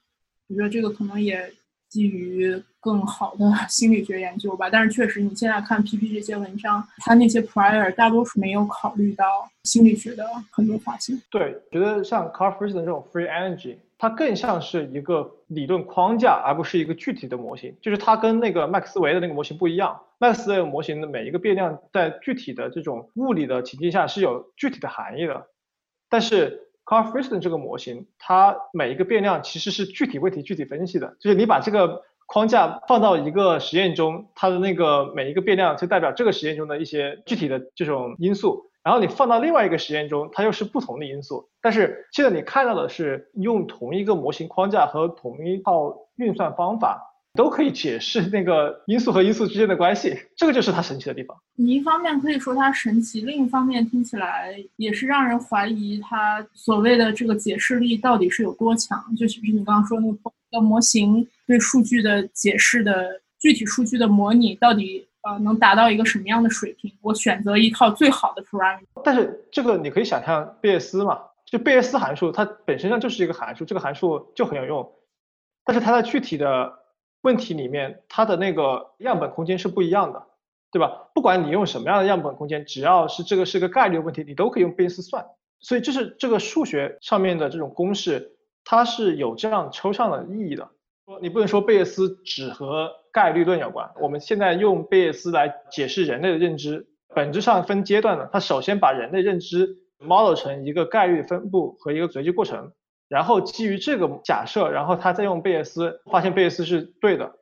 我觉得这个可能也。基于更好的 心理学研究吧，但是确实，你现在看 PP 这些文章，它那些 prior 大多数没有考虑到心理学的很多发现。对，觉得像 Carl Friston 这种 free energy，它更像是一个理论框架，而不是一个具体的模型。就是它跟那个麦克斯韦的那个模型不一样。麦克斯韦模型的每一个变量在具体的这种物理的情境下是有具体的含义的，但是。Carl Friston 这个模型，它每一个变量其实是具体问题具体分析的，就是你把这个框架放到一个实验中，它的那个每一个变量就代表这个实验中的一些具体的这种因素，然后你放到另外一个实验中，它又是不同的因素。但是现在你看到的是用同一个模型框架和同一套运算方法。都可以解释那个因素和因素之间的关系，这个就是它神奇的地方。你一方面可以说它神奇，另一方面听起来也是让人怀疑它所谓的这个解释力到底是有多强。就是你刚刚说那个模型对数据的解释的具体数据的模拟，到底呃能达到一个什么样的水平？我选择一套最好的 parameter。但是这个你可以想象贝叶斯嘛，就贝叶斯函数，它本身上就是一个函数，这个函数就很有用，但是它的具体的。问题里面，它的那个样本空间是不一样的，对吧？不管你用什么样的样本空间，只要是这个是个概率问题，你都可以用贝叶斯算。所以这是这个数学上面的这种公式，它是有这样抽象的意义的。说你不能说贝叶斯只和概率论有关。我们现在用贝叶斯来解释人类的认知，本质上分阶段的。它首先把人类认知 model 成一个概率分布和一个随机过程。然后基于这个假设，然后他再用贝叶斯，发现贝叶斯是对的，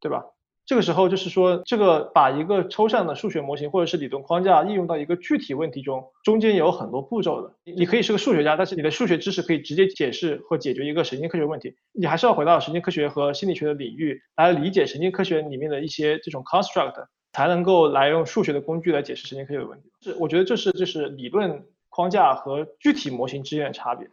对吧？这个时候就是说，这个把一个抽象的数学模型或者是理论框架应用到一个具体问题中，中间有很多步骤的。你可以是个数学家，但是你的数学知识可以直接解释和解决一个神经科学问题。你还是要回到神经科学和心理学的领域来理解神经科学里面的一些这种 construct，才能够来用数学的工具来解释神经科学的问题。是，我觉得这是就是理论框架和具体模型之间的差别。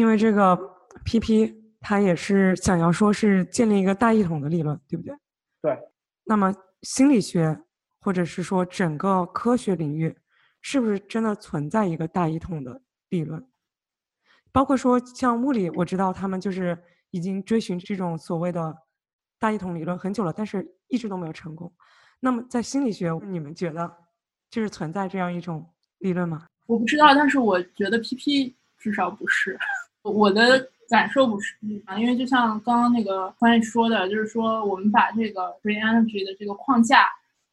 因为这个 PP 它也是想要说是建立一个大一统的理论，对不对？对。那么心理学或者是说整个科学领域，是不是真的存在一个大一统的理论？包括说像物理，我知道他们就是已经追寻这种所谓的大一统理论很久了，但是一直都没有成功。那么在心理学，你们觉得就是存在这样一种理论吗？我不知道，但是我觉得 PP 至少不是。我的感受不是啊，因为就像刚刚那个翻译说的，就是说我们把这个 free energy 的这个框架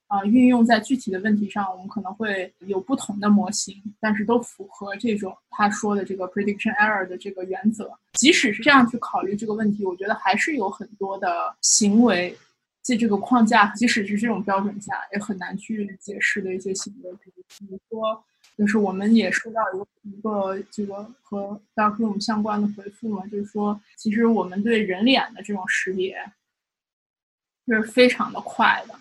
啊运用在具体的问题上，我们可能会有不同的模型，但是都符合这种他说的这个 prediction error 的这个原则。即使是这样去考虑这个问题，我觉得还是有很多的行为在这个框架，即使是这种标准下，也很难去解释的一些行为，比如说。就是我们也收到一个一个这个和 Dark Room 相关的回复嘛，就是说，其实我们对人脸的这种识别是非常的快的，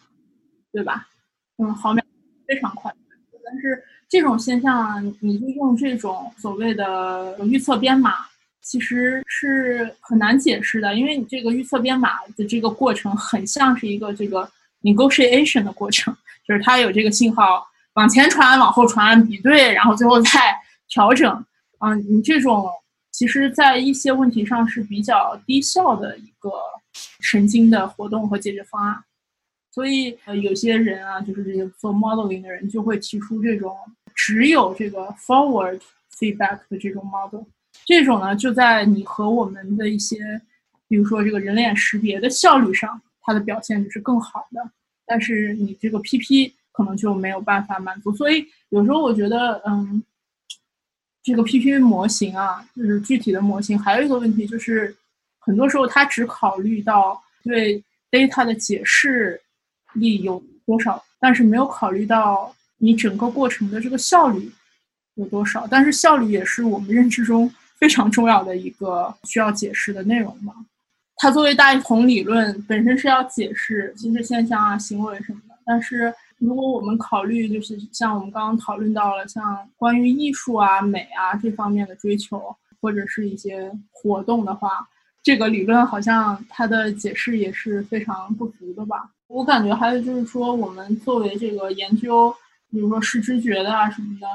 对吧？嗯，毫秒非常快。但是这种现象，你就用这种所谓的预测编码，其实是很难解释的，因为你这个预测编码的这个过程很像是一个这个 negotiation 的过程，就是它有这个信号。往前传，往后传，比对，然后最后再调整。嗯，你这种其实，在一些问题上是比较低效的一个神经的活动和解决方案。所以，呃，有些人啊，就是这个做 modeling 的人，就会提出这种只有这个 forward feedback 的这种 model。这种呢，就在你和我们的一些，比如说这个人脸识别的效率上，它的表现就是更好的。但是你这个 PP。可能就没有办法满足，所以有时候我觉得，嗯，这个 PP 模型啊，就是具体的模型，还有一个问题就是，很多时候它只考虑到对 data 的解释力有多少，但是没有考虑到你整个过程的这个效率有多少。但是效率也是我们认知中非常重要的一个需要解释的内容嘛。它作为大一统理论本身是要解释心智现象啊、行为什么的，但是。如果我们考虑，就是像我们刚刚讨论到了，像关于艺术啊、美啊这方面的追求，或者是一些活动的话，这个理论好像它的解释也是非常不足的吧。我感觉还有就是说，我们作为这个研究，比如说视知觉的啊什么的，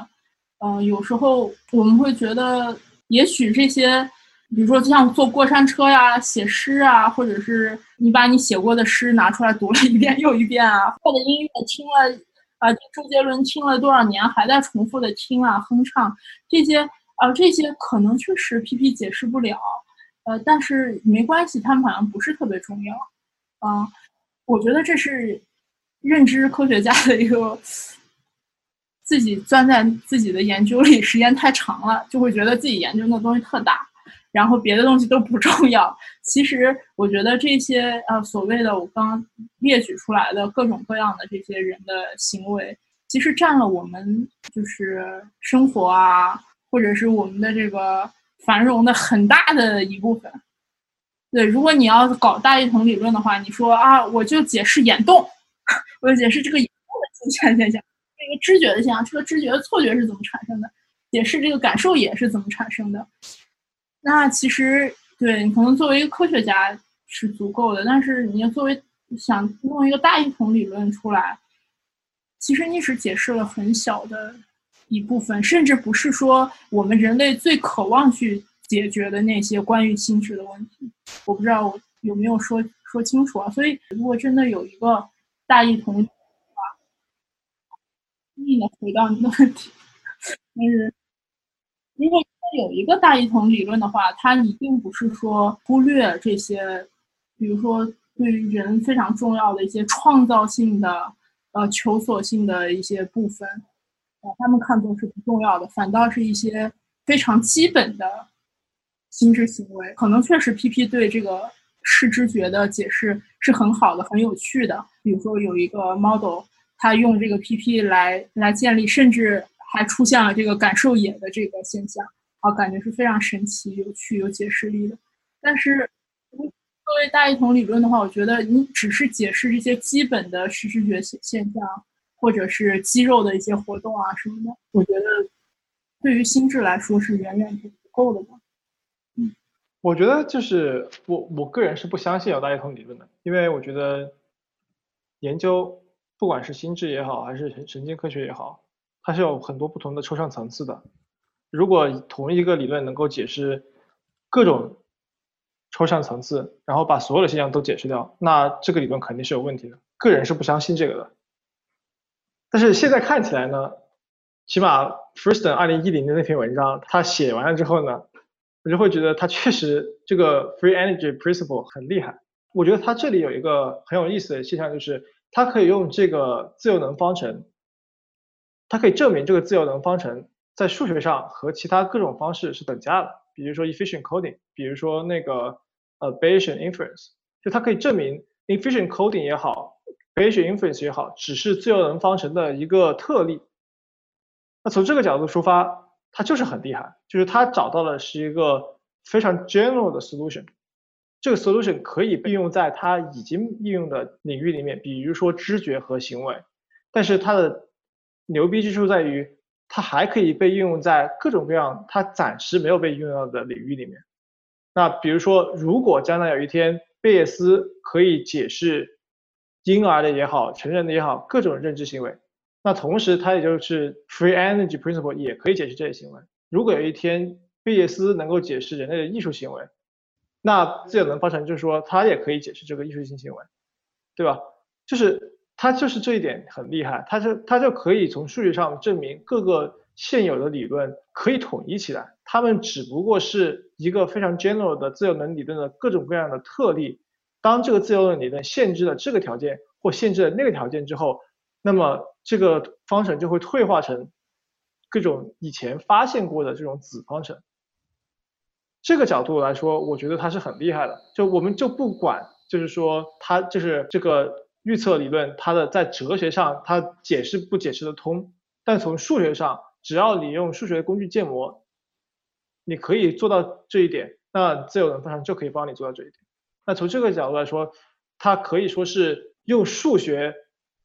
嗯，有时候我们会觉得，也许这些，比如说就像坐过山车呀、写诗啊，或者是你把你写过的诗拿出来读了一遍又一遍啊，或者音乐听了啊，周杰伦听了多少年还在重复的听啊、哼唱这些啊，这些可能确实 PP 解释不了，呃，但是没关系，他们好像不是特别重要，啊。我觉得这是认知科学家的一个自己钻在自己的研究里时间太长了，就会觉得自己研究的东西特大，然后别的东西都不重要。其实我觉得这些呃所谓的我刚列举出来的各种各样的这些人的行为，其实占了我们就是生活啊，或者是我们的这个繁荣的很大的一部分。对，如果你要搞大一统理论的话，你说啊，我就解释眼动，我就解释这个眼动的镜像现象，这个知觉的现象，这个知觉的错觉是怎么产生的，解释这个感受也是怎么产生的。那其实对你可能作为一个科学家是足够的，但是你要作为想弄一个大一统理论出来，其实你只解释了很小的一部分，甚至不是说我们人类最渴望去。解决的那些关于心智的问题，我不知道我有没有说说清楚啊。所以，如果真的有一个大一统的话，硬的回答你的问题，但是有一个大一统理论的话，它一定不是说忽略这些，比如说对于人非常重要的一些创造性的、呃求索性的一些部分，把他们看作是不重要的，反倒是一些非常基本的。心智行为可能确实，PP 对这个视知觉的解释是很好的、很有趣的。比如说有一个 model，他用这个 PP 来来建立，甚至还出现了这个感受野的这个现象，啊，感觉是非常神奇、有趣、有解释力的。但是作为大一统理论的话，我觉得你只是解释这些基本的视知觉现现象，或者是肌肉的一些活动啊什么的，我觉得对于心智来说是远远不够的吧。嗯我觉得就是我我个人是不相信有大一统理论的，因为我觉得研究不管是心智也好，还是神神经科学也好，它是有很多不同的抽象层次的。如果同一个理论能够解释各种抽象层次，然后把所有的现象都解释掉，那这个理论肯定是有问题的。个人是不相信这个的。但是现在看起来呢，起码 f i r s t o n 二零一零的那篇文章，他写完了之后呢。我就会觉得他确实这个 free energy principle 很厉害。我觉得它这里有一个很有意思的现象，就是它可以用这个自由能方程，它可以证明这个自由能方程在数学上和其他各种方式是等价的。比如说 efficient coding，比如说那个呃 Bayesian inference，就它可以证明 efficient coding 也好，Bayesian inference 也好，只是自由能方程的一个特例。那从这个角度出发。它就是很厉害，就是它找到的是一个非常 general 的 solution，这个 solution 可以应用在它已经应用的领域里面，比如说知觉和行为。但是它的牛逼之处在于，它还可以被应用在各种各样它暂时没有被应用到的领域里面。那比如说，如果将来有一天贝叶斯可以解释婴儿的也好，成人的也好，各种认知行为。那同时，它也就是 free energy principle 也可以解释这些行为。如果有一天贝叶斯能够解释人类的艺术行为，那自由能方程就是说它也可以解释这个艺术性行为，对吧？就是它就是这一点很厉害，它就它就可以从数学上证明各个现有的理论可以统一起来，它们只不过是一个非常 general 的自由能理论的各种各样的特例。当这个自由能理论限制了这个条件或限制了那个条件之后，那么这个方程就会退化成各种以前发现过的这种子方程。这个角度来说，我觉得它是很厉害的。就我们就不管，就是说它就是这个预测理论，它的在哲学上它解释不解释得通，但从数学上，只要你用数学工具建模，你可以做到这一点，那自由能方程就可以帮你做到这一点。那从这个角度来说，它可以说是用数学。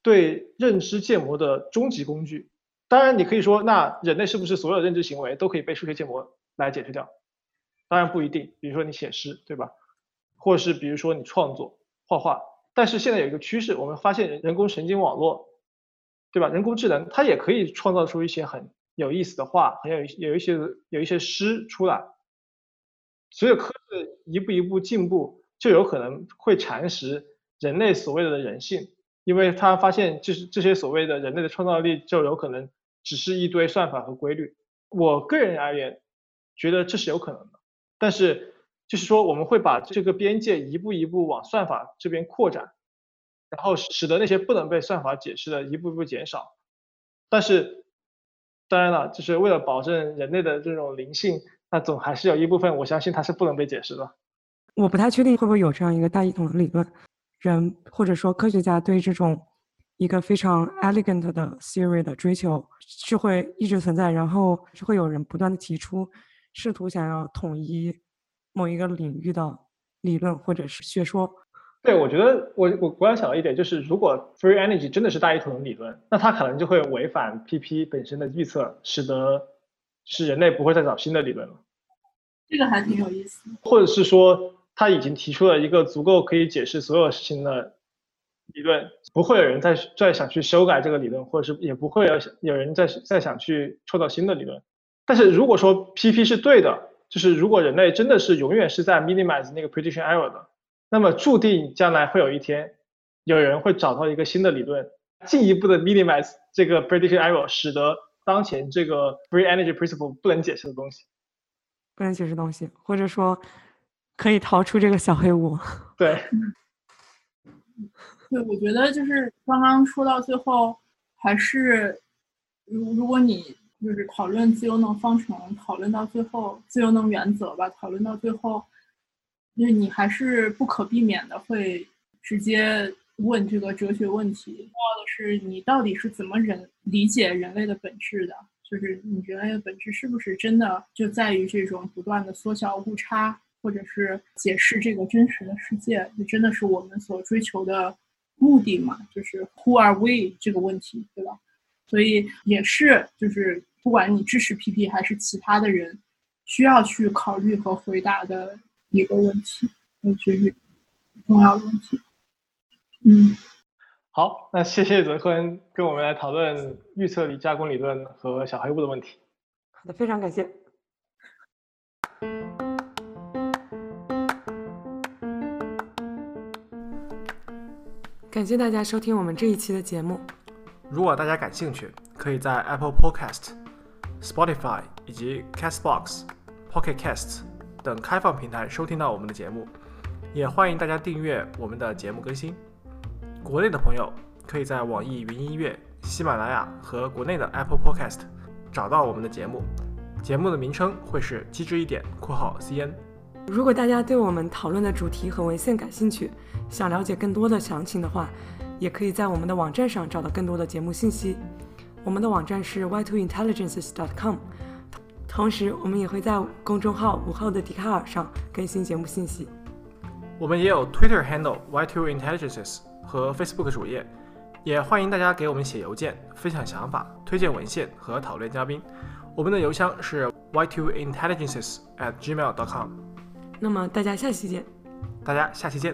对认知建模的终极工具，当然你可以说，那人类是不是所有认知行为都可以被数学建模来解决掉？当然不一定。比如说你写诗，对吧？或者是比如说你创作画画。但是现在有一个趋势，我们发现人人工神经网络，对吧？人工智能它也可以创造出一些很有意思的话，很有有一些有一些诗出来。所以科技一步一步进步，就有可能会蚕食人类所谓的人性，因为他发现就是这些所谓的人类的创造力就有可能只是一堆算法和规律。我个人而言，觉得这是有可能的，但是。就是说，我们会把这个边界一步一步往算法这边扩展，然后使得那些不能被算法解释的一步一步减少。但是，当然了，就是为了保证人类的这种灵性，那总还是有一部分，我相信它是不能被解释的。我不太确定会不会有这样一个大一统的理论，人或者说科学家对这种一个非常 elegant 的 theory 的追求是会一直存在，然后是会有人不断的提出，试图想要统一。某一个领域的理论或者是学说，对我觉得我我突然想到一点，就是如果 free energy 真的是大一统的理论，那它可能就会违反 PP 本身的预测，使得是人类不会再找新的理论了。这个还挺有意思。或者是说他已经提出了一个足够可以解释所有事情的理论，不会有人再再想去修改这个理论，或者是也不会有有人再再想去创造新的理论。但是如果说 PP 是对的。就是如果人类真的是永远是在 minimize 那个 prediction error 的，那么注定将来会有一天，有人会找到一个新的理论，进一步的 minimize 这个 prediction error，使得当前这个 free energy principle 不能解释的东西，不能解释东西，或者说可以逃出这个小黑屋。对，对，我觉得就是刚刚说到最后，还是如如果你。就是讨论自由能方程，讨论到最后，自由能原则吧，讨论到最后，就是你还是不可避免的会直接问这个哲学问题。重要的是，你到底是怎么人理解人类的本质的？就是你人类的本质是不是真的就在于这种不断的缩小误差，或者是解释这个真实的世界？这真的是我们所追求的目的吗？就是 Who are we 这个问题，对吧？所以也是，就是不管你支持 PP 还是其他的人，需要去考虑和回答的一个问题，我觉得重要的问题。嗯，好，那谢谢泽坤跟我们来讨论预测力加工理论和小黑屋的问题。好的，非常感谢。感谢大家收听我们这一期的节目。如果大家感兴趣，可以在 Apple Podcast、Spotify 以及 Castbox、Pocket Casts 等开放平台收听到我们的节目。也欢迎大家订阅我们的节目更新。国内的朋友可以在网易云音乐、喜马拉雅和国内的 Apple Podcast 找到我们的节目。节目的名称会是“机智一点”（括号 CN）。如果大家对我们讨论的主题和文献感兴趣，想了解更多的详情的话，也可以在我们的网站上找到更多的节目信息。我们的网站是 y2intelligences.com，同时我们也会在公众号“午后的笛卡尔”上更新节目信息。我们也有 Twitter handle y2intelligences 和 Facebook 主页，也欢迎大家给我们写邮件，分享想法、推荐文献和讨论嘉宾。我们的邮箱是 y2intelligences@gmail.com。那么大家下期见。大家下期见。